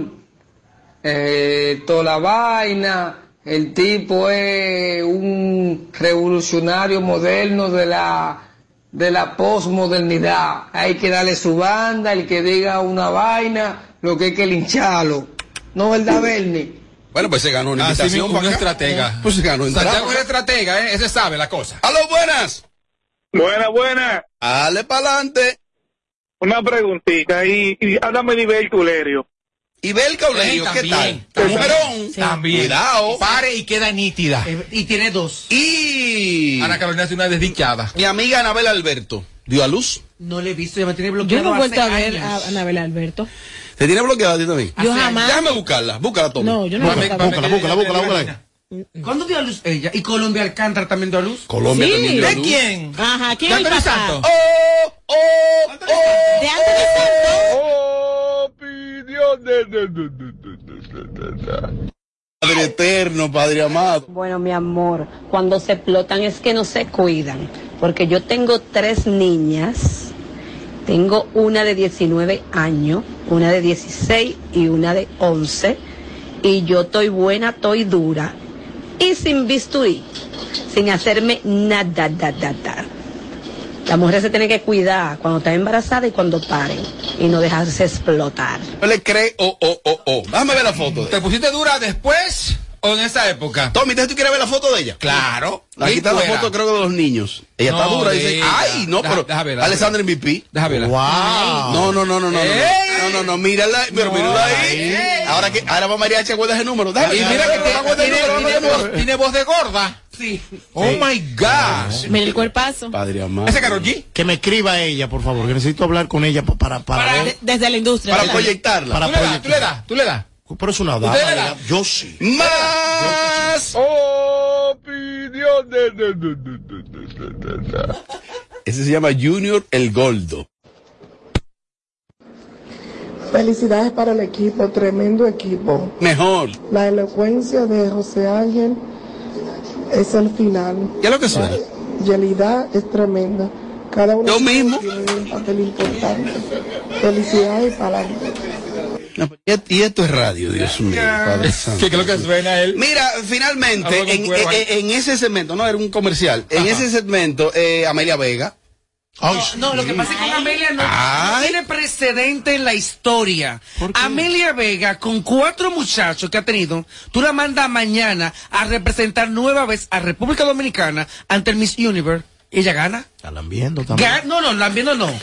eh, toda la vaina. El tipo es un revolucionario moderno de la de la posmodernidad. Hay que darle su banda, el que diga una vaina, lo que hay que lincharlo. ¿No verdad, Bernie? Bueno, pues se ganó una Así invitación un estratega. Pues se ganó. Santiago es estratega, ¿eh? Ese sabe la cosa. ¡Aló, buenas! Buena, buena. Dale pa'lante. Una preguntita. Y, y háblame de Ibel Tulerio. Ibel Caulerio, ¿qué tal? Mujerón. También. Cuidado. Pare y queda nítida. Y tiene dos. Y Ana Carolina es una desdichada. mi amiga Anabel Alberto dio a luz. No le he visto, ya me tiene Yo bloqueado. no he vuelto a ver a Anabel Alberto. ¿Te tiene bloqueado a ti también? Yo jamás. Déjame buscarla. Búscala, Tommy. No, yo no he vuelto a ver. Búscala, búscala, búscala, búscala. ¿Cuándo dio a luz ella? ¿Y Colombia Alcántara también dio a luz? Colombia Sí. también dio a ¿De luz. quién? Ajá, ¿quién ¿De es el papá? Santos? ¡Oh, oh, oh! De Anthony Santos. Opinión Padre eterno, Padre amado. Bueno, mi amor, cuando se explotan es que no se cuidan, porque yo tengo tres niñas, tengo una de 19 años, una de 16 y una de 11, y yo estoy buena, estoy dura, y sin bisturí, sin hacerme nada, da, da, da. La mujer se tiene que cuidar cuando está embarazada y cuando paren, y no dejarse explotar. No le cree, oh, oh, oh, oh. Déjame ver la foto. ¿Te pusiste dura después o en esa época? Tommy, ¿tú quieres ver la foto de ella? Claro. Aquí está la foto, creo que de los niños. Ella está dura. Dice, ay, no, Deja- pero. deja verla, Alessandra MVP. Deja verla. Wow. No, no, no, no, no. no, ¡Ey! No, no, no, mírala, pero No, mírala ahí. Ahora que, ahora va Mariachi, acuerda ese número. Déjame, Y mira que déjame, tiene voz de gorda. Oh my God. gosh. Mira el cuerpazo. Padre amado. ¿Ese Karol G? Que me escriba ella, por favor. Que necesito hablar con ella para. para, desde la industria. Para proyectarla. Para ¿Tú. Le das, tú le das. Pero es una dama. Yo sí. Más. Opinión. Oh, Ese se llama Junior El Goldo. Felicidades para el equipo, tremendo equipo. Mejor. La elocuencia de José Ángel es el final. ¿Qué es lo que suena? Yelida es tremenda. Cada uno Yo mismo. tiene un papel importante. Felicidades para adelante. No, y y esto es radio, Dios mío, Padre Santo. ¿Qué es lo que suena él? Mira, finalmente, en, cuero ahí. en- en ese segmento, no era un comercial, en Ajá. ese segmento, eh, Amelia Vega. Ay, No, lo que pasa es que con Amelia no, tiene precedente en la historia. Amelia Vega, con cuatro muchachos que ha tenido, tú la mandas mañana a representar nueva vez a República Dominicana ante el Miss Universe. Ella gana. Viendo también. Ga- no, no, la no.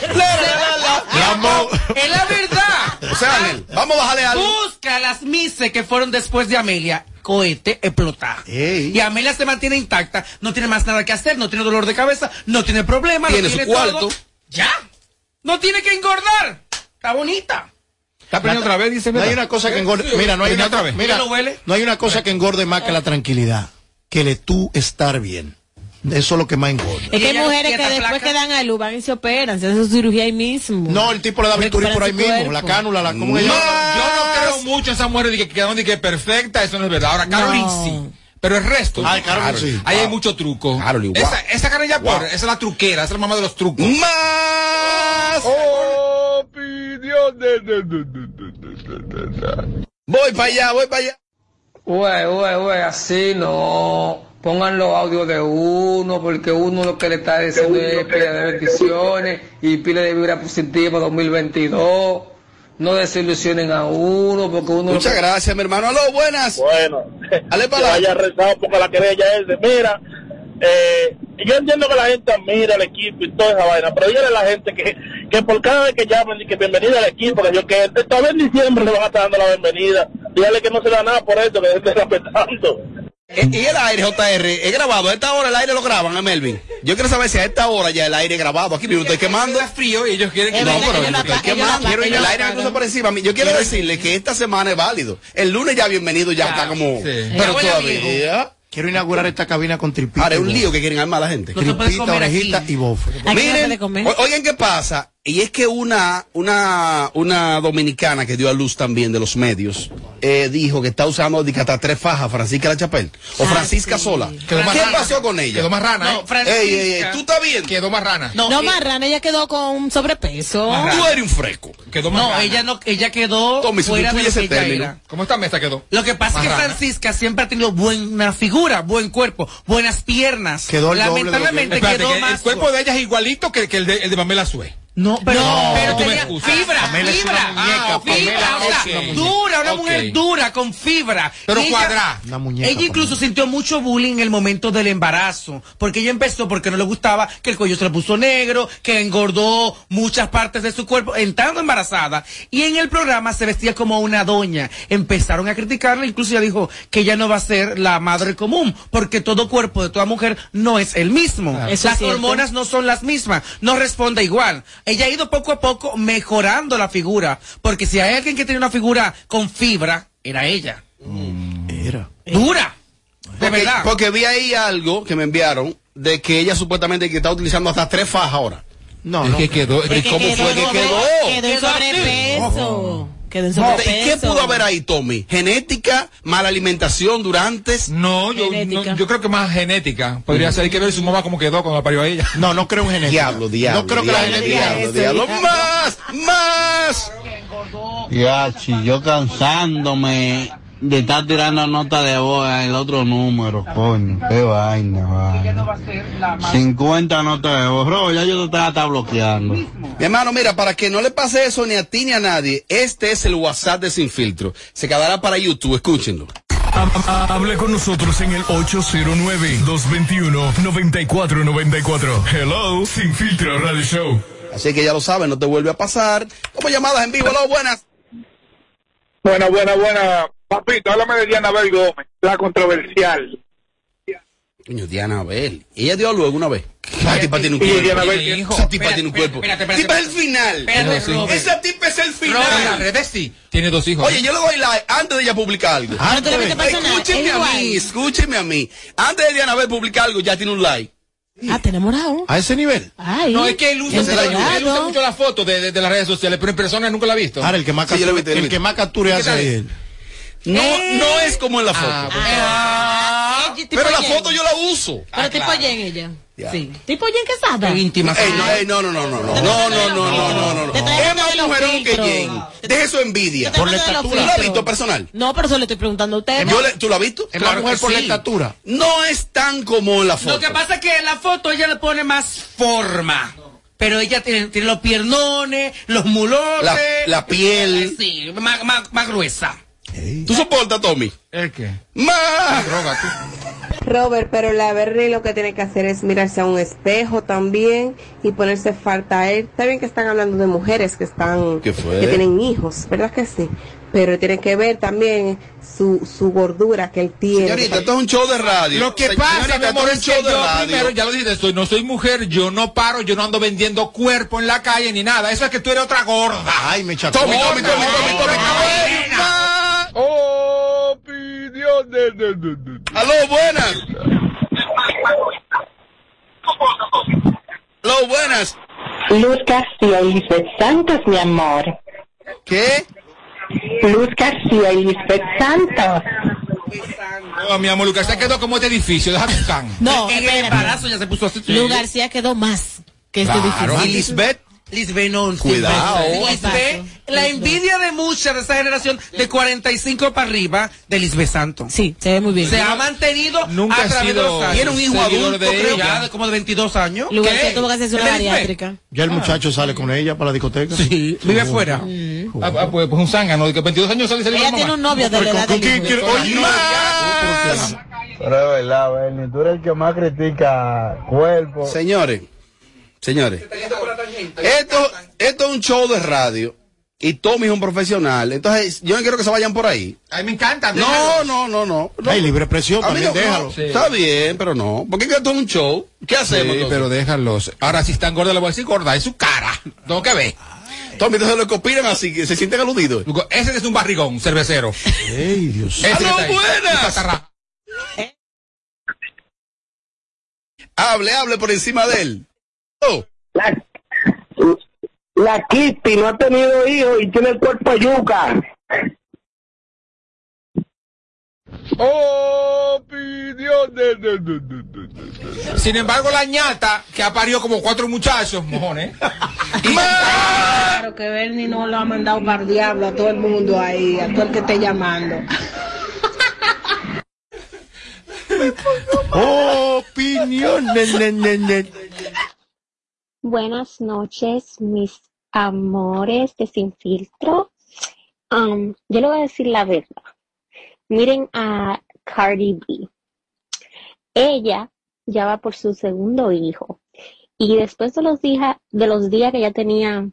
Vamos. Es la verdad. O sea, vamos a bajarle algo. Busca las Misses que fueron después de Amelia. Cohete explotar. Ey. Y Amelia se mantiene intacta, no tiene más nada que hacer, no tiene dolor de cabeza, no tiene problema, Tiene no su tiene cuarto. todo. Ya. No tiene que engordar. Está bonita. ¿Está otra vez? Dice, No hay una cosa que engorde. Mira, no hay Prende una, otra vez. mira, ¿Ya lo huele? no hay una cosa que engorde más que la tranquilidad. Que le tú estar bien. Eso es lo que más engorda. Es que hay mujeres que después placa? que dan a luz van y se operan, se hacen su cirugía ahí mismo. No, el tipo le da bisturí por ahí mismo, la cánula, la como no. Yo no creo mucho a esa mujer que quedaron de que perfecta, eso no es verdad. Ahora, Carolyn sí. Pero el resto. Ay, Carol, sí. Ahí hay mucho truco. Carol, wow. Esa, esa Carol ya wow. por, esa es la truquera, esa es la mamá de los trucos. Más oh, opinión. Voy para allá, voy para allá. Ué, ué, ué, así no. Pongan los audios de uno, porque uno lo que le está diciendo es pila de bendiciones y pila de vibra positiva 2022. No desilusionen a uno, porque uno... Muchas lo gracias, mi hermano. Aló, buenas. Bueno, Dale que para vaya rezado porque la querella es de, mira, eh, yo entiendo que la gente admira el equipo y toda esa vaina, pero dígale a la gente que, que por cada vez que llamen y que bienvenida al equipo, que yo que todavía en diciembre le van a estar dando la bienvenida, dígale que no se da nada por eso, que se esté respetando. Eh, Y el aire, JR, es grabado. A esta hora el aire lo graban, a Melvin. Yo quiero saber si a esta hora ya el aire es grabado. Aquí mismo estoy quemando. Está frío y ellos quieren que Es No, pero yo estoy quemando. Quiero- el aire puso por encima. Yo quiero decirle que esta semana es válido. El lunes ya bienvenido, ya está como. Pero todavía. Quiero inaugurar esta cabina con tripita. Ahora es un lío que quieren armar a la gente. Tripita, orejita y se Miren, oigan qué pasa. Y es que una, una, una dominicana que dio a luz también de los medios, eh, dijo que está usando de que hasta tres fajas, Francisca La Chapel, o Francisca sola. Quedó más ¿Qué rana. pasó con ella? Quedó más rana, No, ¿eh? Francisca. Ey, ey, ey, ¿tú estás bien? Quedó más rana. No, eh, Marrana, ella quedó con sobrepeso. Más Tú eres un fresco. Quedó más No, rana. ella no, ella quedó Tommy, fuera de ese término. ¿Cómo esta mesa quedó? Lo que pasa Más es que rana. Francisca siempre ha tenido buena figura, buen cuerpo, buenas piernas. Quedó el doble de lo que- Lamentablemente Espérate, quedó que el más. cuerpo de ella es igualito que, que el, de, el de Pamela Sue. No, pero, No, pero tú me tenía fibra, Pamela fibra, una muñeca, ah, Pamela fibra, o sea, dura, una mujer dura, con fibra. Pero ella- cuadrá. Una muñeca, Ella incluso sintió mucho bullying en el momento del embarazo, porque ella empezó porque no le gustaba que el cuello se le puso negro, que engordó muchas partes de su cuerpo, entrando embarazada, y en el programa se vestía como una doña. Empezaron a criticarla, incluso ella dijo que ella no va a ser la madre común, porque todo cuerpo de toda mujer no es el mismo. Es Las hormonas no son las mismas, no responde igual. Ella ha ido poco a poco mejorando la figura, porque si hay alguien que tiene una figura con fibra, era ella. Era. Dura. De Porque, verdad. porque vi ahí algo que me enviaron de que ella supuestamente que está utilizando hasta tres fajas ahora. No, Es no. que quedó. ¿y cómo fue que quedó? Quedó Quedó sobrepeso. Quedó en ¿Y qué pudo haber ahí, Tommy? ¿Genética? ¿Mala alimentación durante? No, yo, Genética. no, yo creo que más genética. Podría ser. Hay que ver su mamá cómo quedó cuando la parió a ella. No, no creo en genética. Diablo, diablo. No creo que la diablo, genética. diablo, diablo. ¡Más! ¡Más! Ya, si yo cansándome de estar tirando nota de voz en el otro número, coño, qué vaina, vaina. 50 notas de voz, Robo, ya yo te estaba hasta bloqueando. Mi hermano, mira, para que no le pase eso ni a ti ni a nadie, este es el WhatsApp de Sin Filtro. Se quedará para YouTube, escúchenlo. Hable con nosotros en el 809-221-9494. Hello, Sin Filtro Radio Show. Así que ya lo saben, no te vuelve a pasar. Como llamadas en vivo, hola, buenas. Buena, buena, buena. Papito, háblame de Diana Bel Gómez, la controversial. Coño, Diana Abel. Ella dio a luego una vez. Esa tipa tiene un cuerpo. Diana Bel. Esa tipa Espérate, tiene un cuerpo. tipa es el final. Esa tipa es el final. Tiene dos hijos. Oye, yo le doy like antes de ella publicar algo. Ah, metes personal, Escúcheme es a mí, escúcheme a mí. Antes de Diana Abel publicar algo, ya tiene un like. Ah, te enamorado. A ese nivel. Ay. No, es que él usa, él usa mucho la foto de, de, de las redes sociales, pero en persona nunca la ha visto. Ahora, el que más Sí, captura, el vi. que más captura ¿Qué hace él. No, no es como en la foto. Ah, pues, Ah, tipo pero la foto yo la uso. Pero tipo Jen ella. Ya. Sí. Tipo Jen Quesada. Es íntima. Ey, no, ey, no, no, no, no, no, no, no, no, no, no, Es más de mujerón que. Jen. Deje su envidia. Por la de estatura. ¿Tú lo has visto personal? No, pero eso le estoy preguntando a usted. Yo le- ¿Tú lo has visto? Es más mujer por la sí. estatura. No es tan como en la foto. Lo que pasa es que en la foto ella le pone más forma. Pero ella tiene, tiene los piernones, los mulotes. La, la piel. Sí, más, más, más gruesa. ¿Tú soportas, Tommy? ¿El qué? Más. Droga, tú. Robert, pero la Berry lo que tiene que hacer es mirarse a un espejo también y ponerse falta a él. Está bien que están hablando de mujeres que están, ¿Qué fue? que tienen hijos, ¿verdad que sí? Pero tienen que ver también su, su gordura que él tiene. Señorita, esto es un show de radio. Lo que pasa, señorita, mi amor, es que un show de yo radio. primero, ya lo dijiste, estoy, no soy mujer, yo no paro, yo no ando vendiendo cuerpo en la calle ni nada. Eso es que tú eres otra gorda. Ay, me cható. Tommy, Tommy, Tommy, Tommy, Tommy, Tommy. Oh, pidió de, de, de, de. Aló, buenas. Aló, buenas. Luz García y Lisbeth Santos, mi amor. ¿Qué? Luz García y Lisbeth Santos. No, mi amor, Lucas, se quedó como este edificio, déjame un can. No, en el embarazo ya se puso así. Lu García quedó más que este difícil. ¿Y Lisbeth? Lisbeth no. Cuidado. Lisbeth, la envidia de muchas de esa generación de 45 para arriba de Lisbeth Santos. Sí, se ve muy bien. Se ha mantenido Nunca a ha través de sido los años. Tiene un hijo adulto, de creo. ella. Ya de como de 22 años. Lu García ¿Qué? tuvo que hacerse una ¿El de bariátrica. Ya el muchacho sale con ella para la discoteca. Sí, vive fuera. Ah, ah, pues, pues un zángano, de que 22 años sale y sale Ella tiene un novio de la edad no. Pero es verdad, Bernie, tú eres el que más critica cuerpo. Señores, señores, esto, esto es un show de radio y Tommy es un profesional. Entonces, yo no quiero que se vayan por ahí. A mí me encanta. No, no, no, no. no. Hay libre mí también no, déjalo. no, Está bien, pero no. Porque es que esto es un show. ¿Qué hacemos? Sí, pero déjalos. Ahora, si están gordas, le voy a decir gorda, es su cara. Tengo que ver. Tommy, entonces lo que opinan así, que se sienten aludidos. Ese es un barrigón, cervecero. Ey, Dios. Ese que ¡Aló, está ahí. buenas! Hable, hable por encima de él. Oh, La, La Kitty no ha tenido hijos y tiene el cuerpo de yuca. Opinión Sin embargo, la ñata, que ha parido como cuatro muchachos, mojones. Claro que Bernie no lo ha mandado para el diablo a todo el mundo ahí, a todo el que esté llamando. Opinión. Buenas noches, mis amores de Sin Filtro. Um, yo le voy a decir la verdad. Miren a Cardi B. Ella ya va por su segundo hijo. Y después de los, días de los días que ella tenía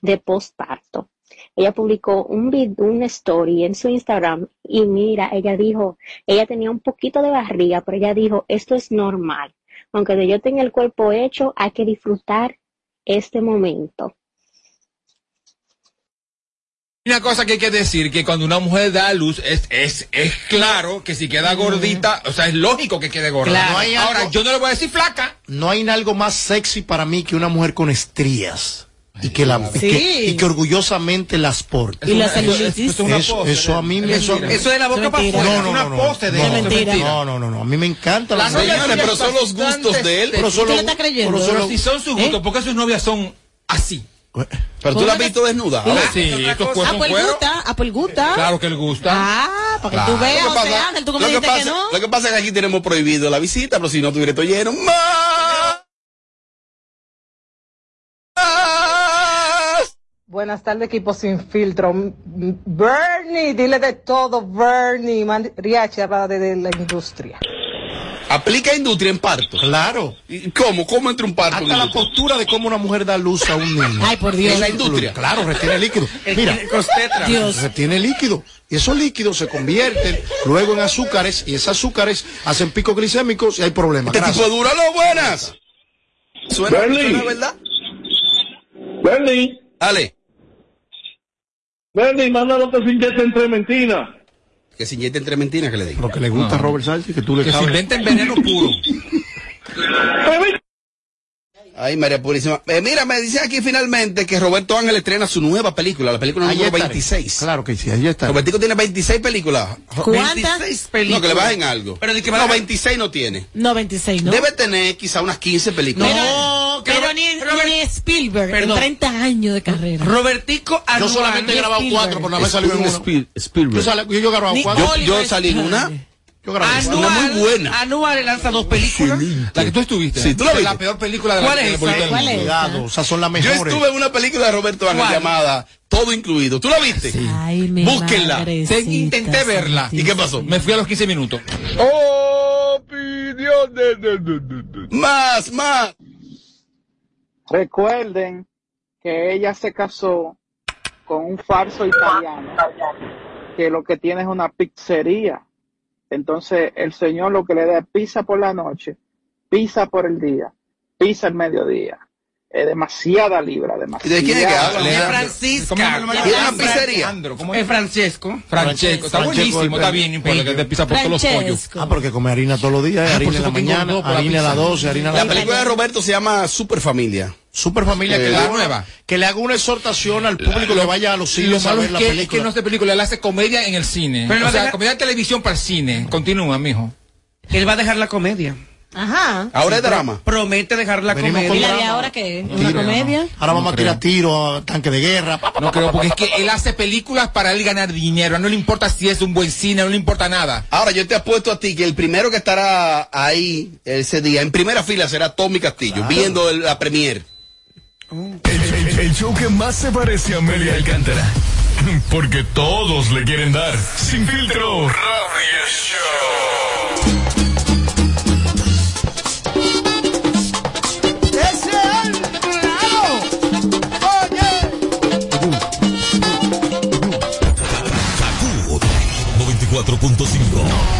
de postparto, ella publicó un vid- una story en su Instagram y mira, ella dijo, ella tenía un poquito de barriga, pero ella dijo, esto es normal. Aunque de yo tenga el cuerpo hecho, hay que disfrutar este momento. Una cosa que hay que decir, que cuando una mujer da a luz, es, es, es claro que si queda gordita, o sea, es lógico que quede gorda. Claro. No hay Ahora, algo- yo no le voy a decir flaca. No hay algo más sexy para mí que una mujer con estrías. Y que, la, y que, y que orgullosamente las porte. Y la celulitis. Eso, eso, eso a mí me... Eso- eso de la boca para afuera, No, no, una no, no. pose de no, eso, es mentira. No, no, no, no. A mí me encanta La novia Señores, pero son los gustos de él. Pero son ¿Tú le los- estás creyendo? pero los- si son sus gustos, porque sus novias son así. Pero tú la has visto desnuda. Ahora. sí, estos cuerpos Ah, son pues cuero. gusta, pues gusta. Claro que él gusta. Ah, para que tú veas, José Ángel, tú dijiste que no. Lo que pasa es que aquí tenemos prohibido la visita, pero si no tuviera esto lleno. ¡Más! Buenas tardes, equipo sin filtro. Bernie, dile de todo, Bernie. Mariachi habla de, de la industria. Aplica industria en parto. Claro. ¿Y ¿Cómo? ¿Cómo entra un parto? en Hasta la industria? postura de cómo una mujer da luz a un niño. Ay, por Dios. En la industria. Claro, retiene líquido. Mira, Dios. retiene líquido. Y esos líquidos se convierten luego en azúcares y esos azúcares hacen picos glicémicos y hay problemas. Este tipo dura lo buenas. Suena, verdad. Bernie, Dale. Bernie, mándalo que se inyecte entre mentinas. Que se inyecte entre mentiras que le digo. Lo que le gusta a Robert Sánchez, que tú le Que se cabes. inventen veneno puro. Ay, María Purísima. Eh, mira, me dicen aquí finalmente que Roberto Ángel estrena su nueva película, la película Ahí número estaré. 26. Claro que sí, ahí está. Robertico tiene 26 películas. ¿Cuántas? 26 No, que le bajen algo. Pero de que no, a- 26 no tiene. No, 26, ¿no? Debe tener quizá unas 15 películas. No, que Pero Robert- ni, Robert- ni Spielberg, Perdón. en 30 años de carrera. Robertico Yo anual. solamente he grabado cuatro, pero no me salió en Spielberg. Yo, yo, yo he grabado Ni cuatro. Yo, yo salí en una. Yo grabé cuatro. Una muy buena. Anual le lanza dos películas. La que tú estuviste. Sí, tú la peor película de la ¿Cuál de es esa? ¿Cuál? Cuidado, esas son las Yo mejores. estuve en una película de Roberto Ángel llamada Todo Incluido. ¿Tú la viste? Ay, mi Búsquenla. Te- intenté verla. ¿Y qué pasó? Me fui a los 15 minutos. Opinión de, de, de, de, de. Más, más. Recuerden que ella se casó con un falso italiano que lo que tiene es una pizzería. Entonces el señor lo que le da es pizza por la noche, pizza por el día, pizza al mediodía. Es demasiada libra, ¿Y demasiada. de quién es que habla? Es? Francisca. ¿Tiene una pizzería? Leandro, ¿cómo Es es? Francesco. Francesco. Está Francesco, buenísimo, está bien, no importa que te pisa por todos los pollos. Ah, porque come harina todos los días, Ah, harina en la mañana, la harina a las pizza. 12, harina a La las película de Roberto se llama Super Familia. Super familia que, Eh, le la haga una- nueva. que le haga una exhortación al público que vaya a los cines a malo ver es la que, es película. que no hace película, él hace comedia en el cine. Pero o sea, dejar- comedia de televisión para el cine. Continúa, mijo. Él va a dejar la comedia. Ajá. Ahora es drama. Promete dejar la Venimos ¿Y comedia. la de ahora qué? ¿Una Tiro. comedia? Ahora vamos No a tirar tiros, tanque de guerra. pa, pa, No pa, creo, pa, porque pa, es que él hace películas para él ganar dinero. No le importa si es un buen cine, no le importa nada. Ahora yo te apuesto a ti que el primero que estará ahí ese día, en primera fila, será Tommy Castillo, viendo el- la premier. El, el- el show que más se parece a Amelia Alcántara. Porque todos le quieren dar. Sin filtro. Radio Show. ¡Ese es el! ¡Oye! Kaku 94.5.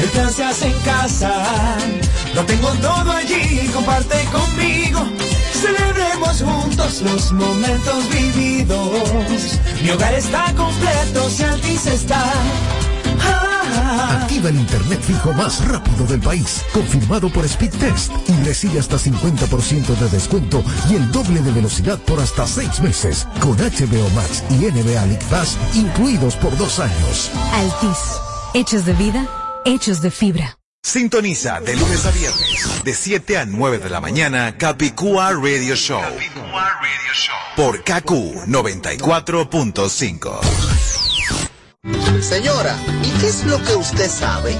El plan se hace en casa. Lo tengo todo allí, comparte conmigo. Celebremos juntos los momentos vividos. Mi hogar está completo si Altis está. Activa el internet fijo más rápido del país, confirmado por Speed Test y recibe hasta 50% de descuento y el doble de velocidad por hasta 6 meses, con HBO Max y NBA League Pass incluidos por dos años. Altis. Hechos de vida, hechos de fibra. Sintoniza de lunes a viernes, de 7 a 9 de la mañana, Capicúa Radio Show. Por KQ 94.5. Señora, ¿y qué es lo que usted sabe?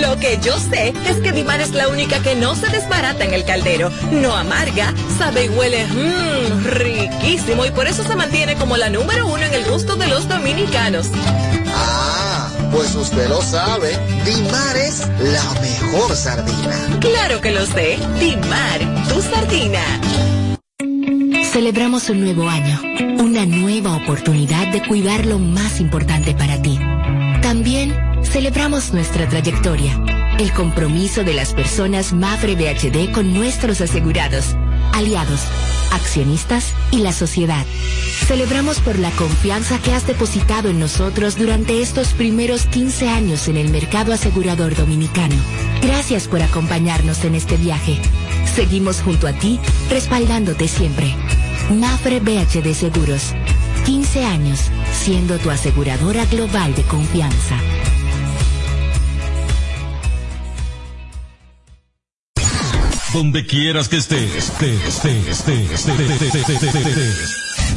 Lo que yo sé es que Dimar es la única que no se desbarata en el caldero, no amarga, sabe y huele mmm, riquísimo y por eso se mantiene como la número uno en el gusto de los dominicanos. Pues usted lo sabe. Dimar es la mejor sardina. Claro que lo sé, Dimar, tu sardina. Celebramos un nuevo año, una nueva oportunidad de cuidar lo más importante para ti. También celebramos nuestra trayectoria, el compromiso de las personas Mafre BHD con nuestros asegurados, aliados, accionistas y la sociedad. Celebramos por la confianza que has depositado en nosotros durante estos primeros 15 años en el mercado asegurador dominicano. Gracias por acompañarnos en este viaje. Seguimos junto a ti, respaldándote siempre. Mafre BHD Seguros. 15 años siendo tu aseguradora global de confianza. donde quieras que estés, esté, esté, esté,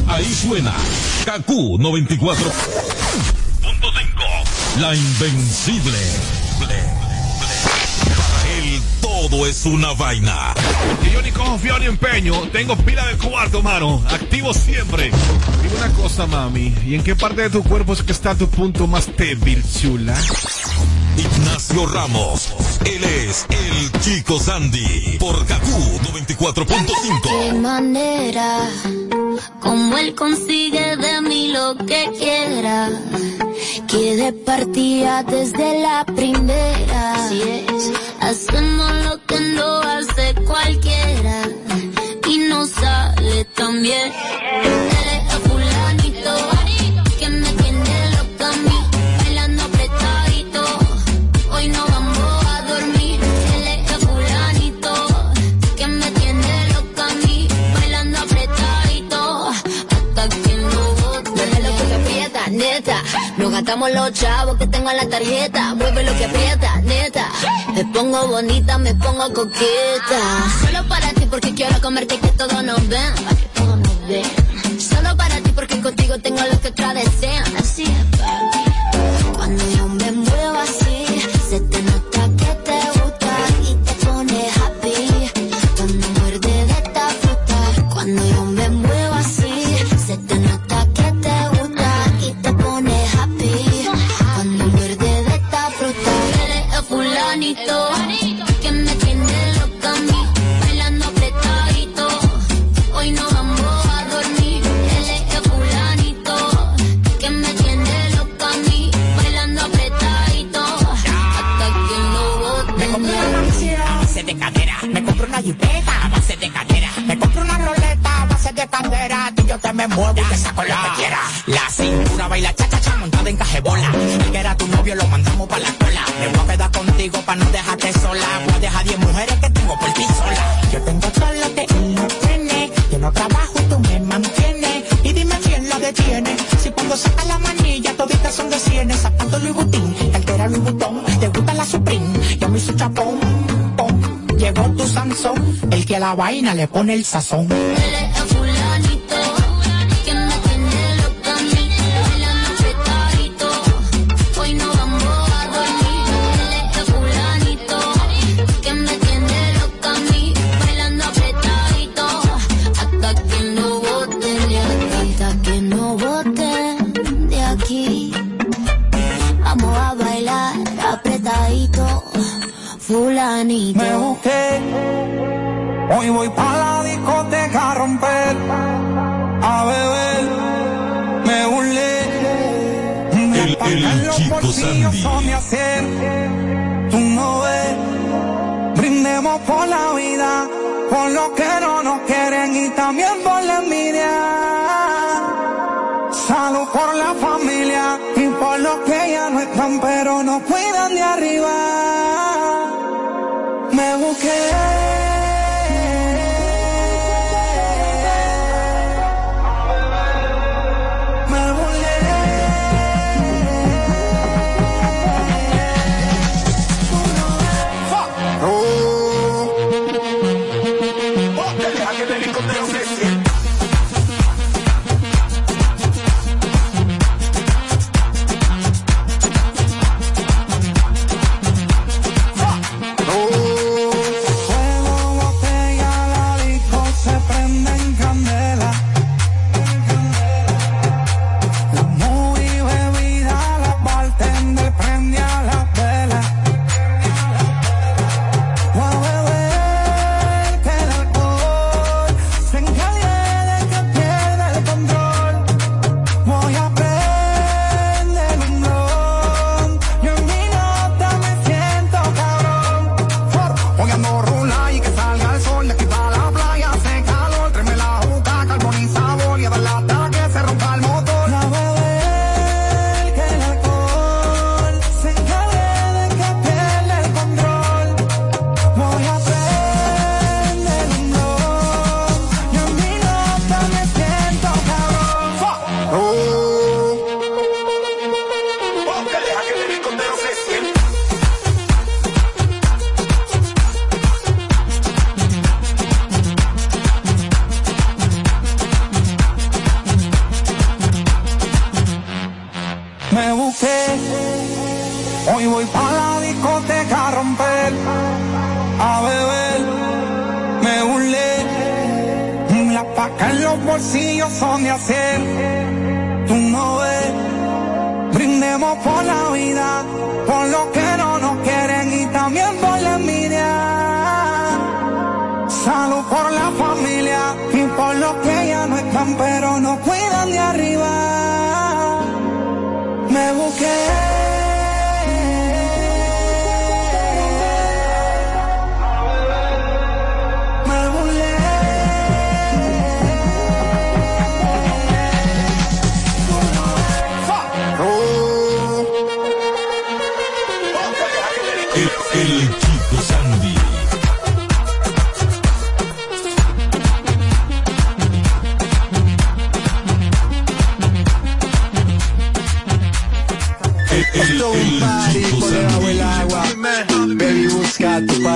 Ahí suena KQ 94.5, la invencible. Para él todo es una vaina. Que yo ni confío ni empeño, tengo pila de cuarto, mano, activo siempre. Dime una cosa, mami, ¿y en qué parte de tu cuerpo es que está tu punto más débil, chula? Ignacio Ramos él es el Chico Sandy. Por KQ 94.5. qué manera, como él consigue de mí lo que quiera, que de partida desde la primera. Así es, hacemos lo que no hace cualquiera y no sale tan bien. Gastamos los chavos que tengo en la tarjeta. Mueve lo que aprieta, neta. Me pongo bonita, me pongo coqueta. Solo para ti porque quiero comerte que todos nos ven. Que todos nos ven. Solo para ti porque contigo tengo lo que otra desean. Así es, cajebola. El que era tu novio lo mandamos para la cola. Me voy a quedar contigo para no dejarte sola. Voy a dejar 10 mujeres que tengo por ti sola. Yo tengo todo lo que él no tiene. Yo no trabajo y tú me mantienes. Y dime quién lo detiene. Si cuando saca la manilla toditas son de cienes. Zapato Louis Vuitton, cartera Louis Vuitton. Te gusta la Supreme, yo me hice chapón. pom. Llegó tu Sansón, el que a la vaina le pone el sazón. Sandy. son de hacer. Tú no ves. Brindemos por la vida, por lo que no nos quieren y también por la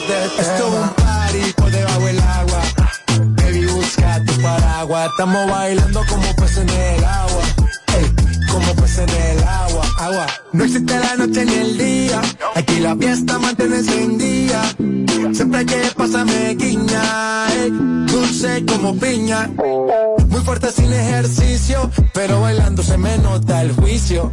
tema. Esto es un party por debajo del agua. Baby, busca tu paraguas. Estamos bailando como peces en el agua. Ey, como peces en el agua. Agua. No existe la noche ni el día. Aquí la fiesta mantiene encendida. Siempre que pasa me guiña. ey, dulce como piña. Muy fuerte sin ejercicio. Pero bailando se me nota el juicio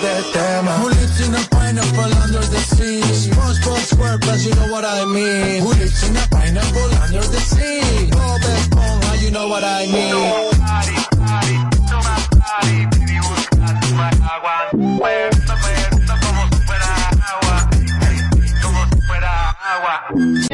de tema. Who lives in a pineapple under the sea? SpongeBob SquarePants, you know what I mean. Who lives in a pineapple under the sea? Bob Esponja, you know what I mean. Agua. Como si fuera agua.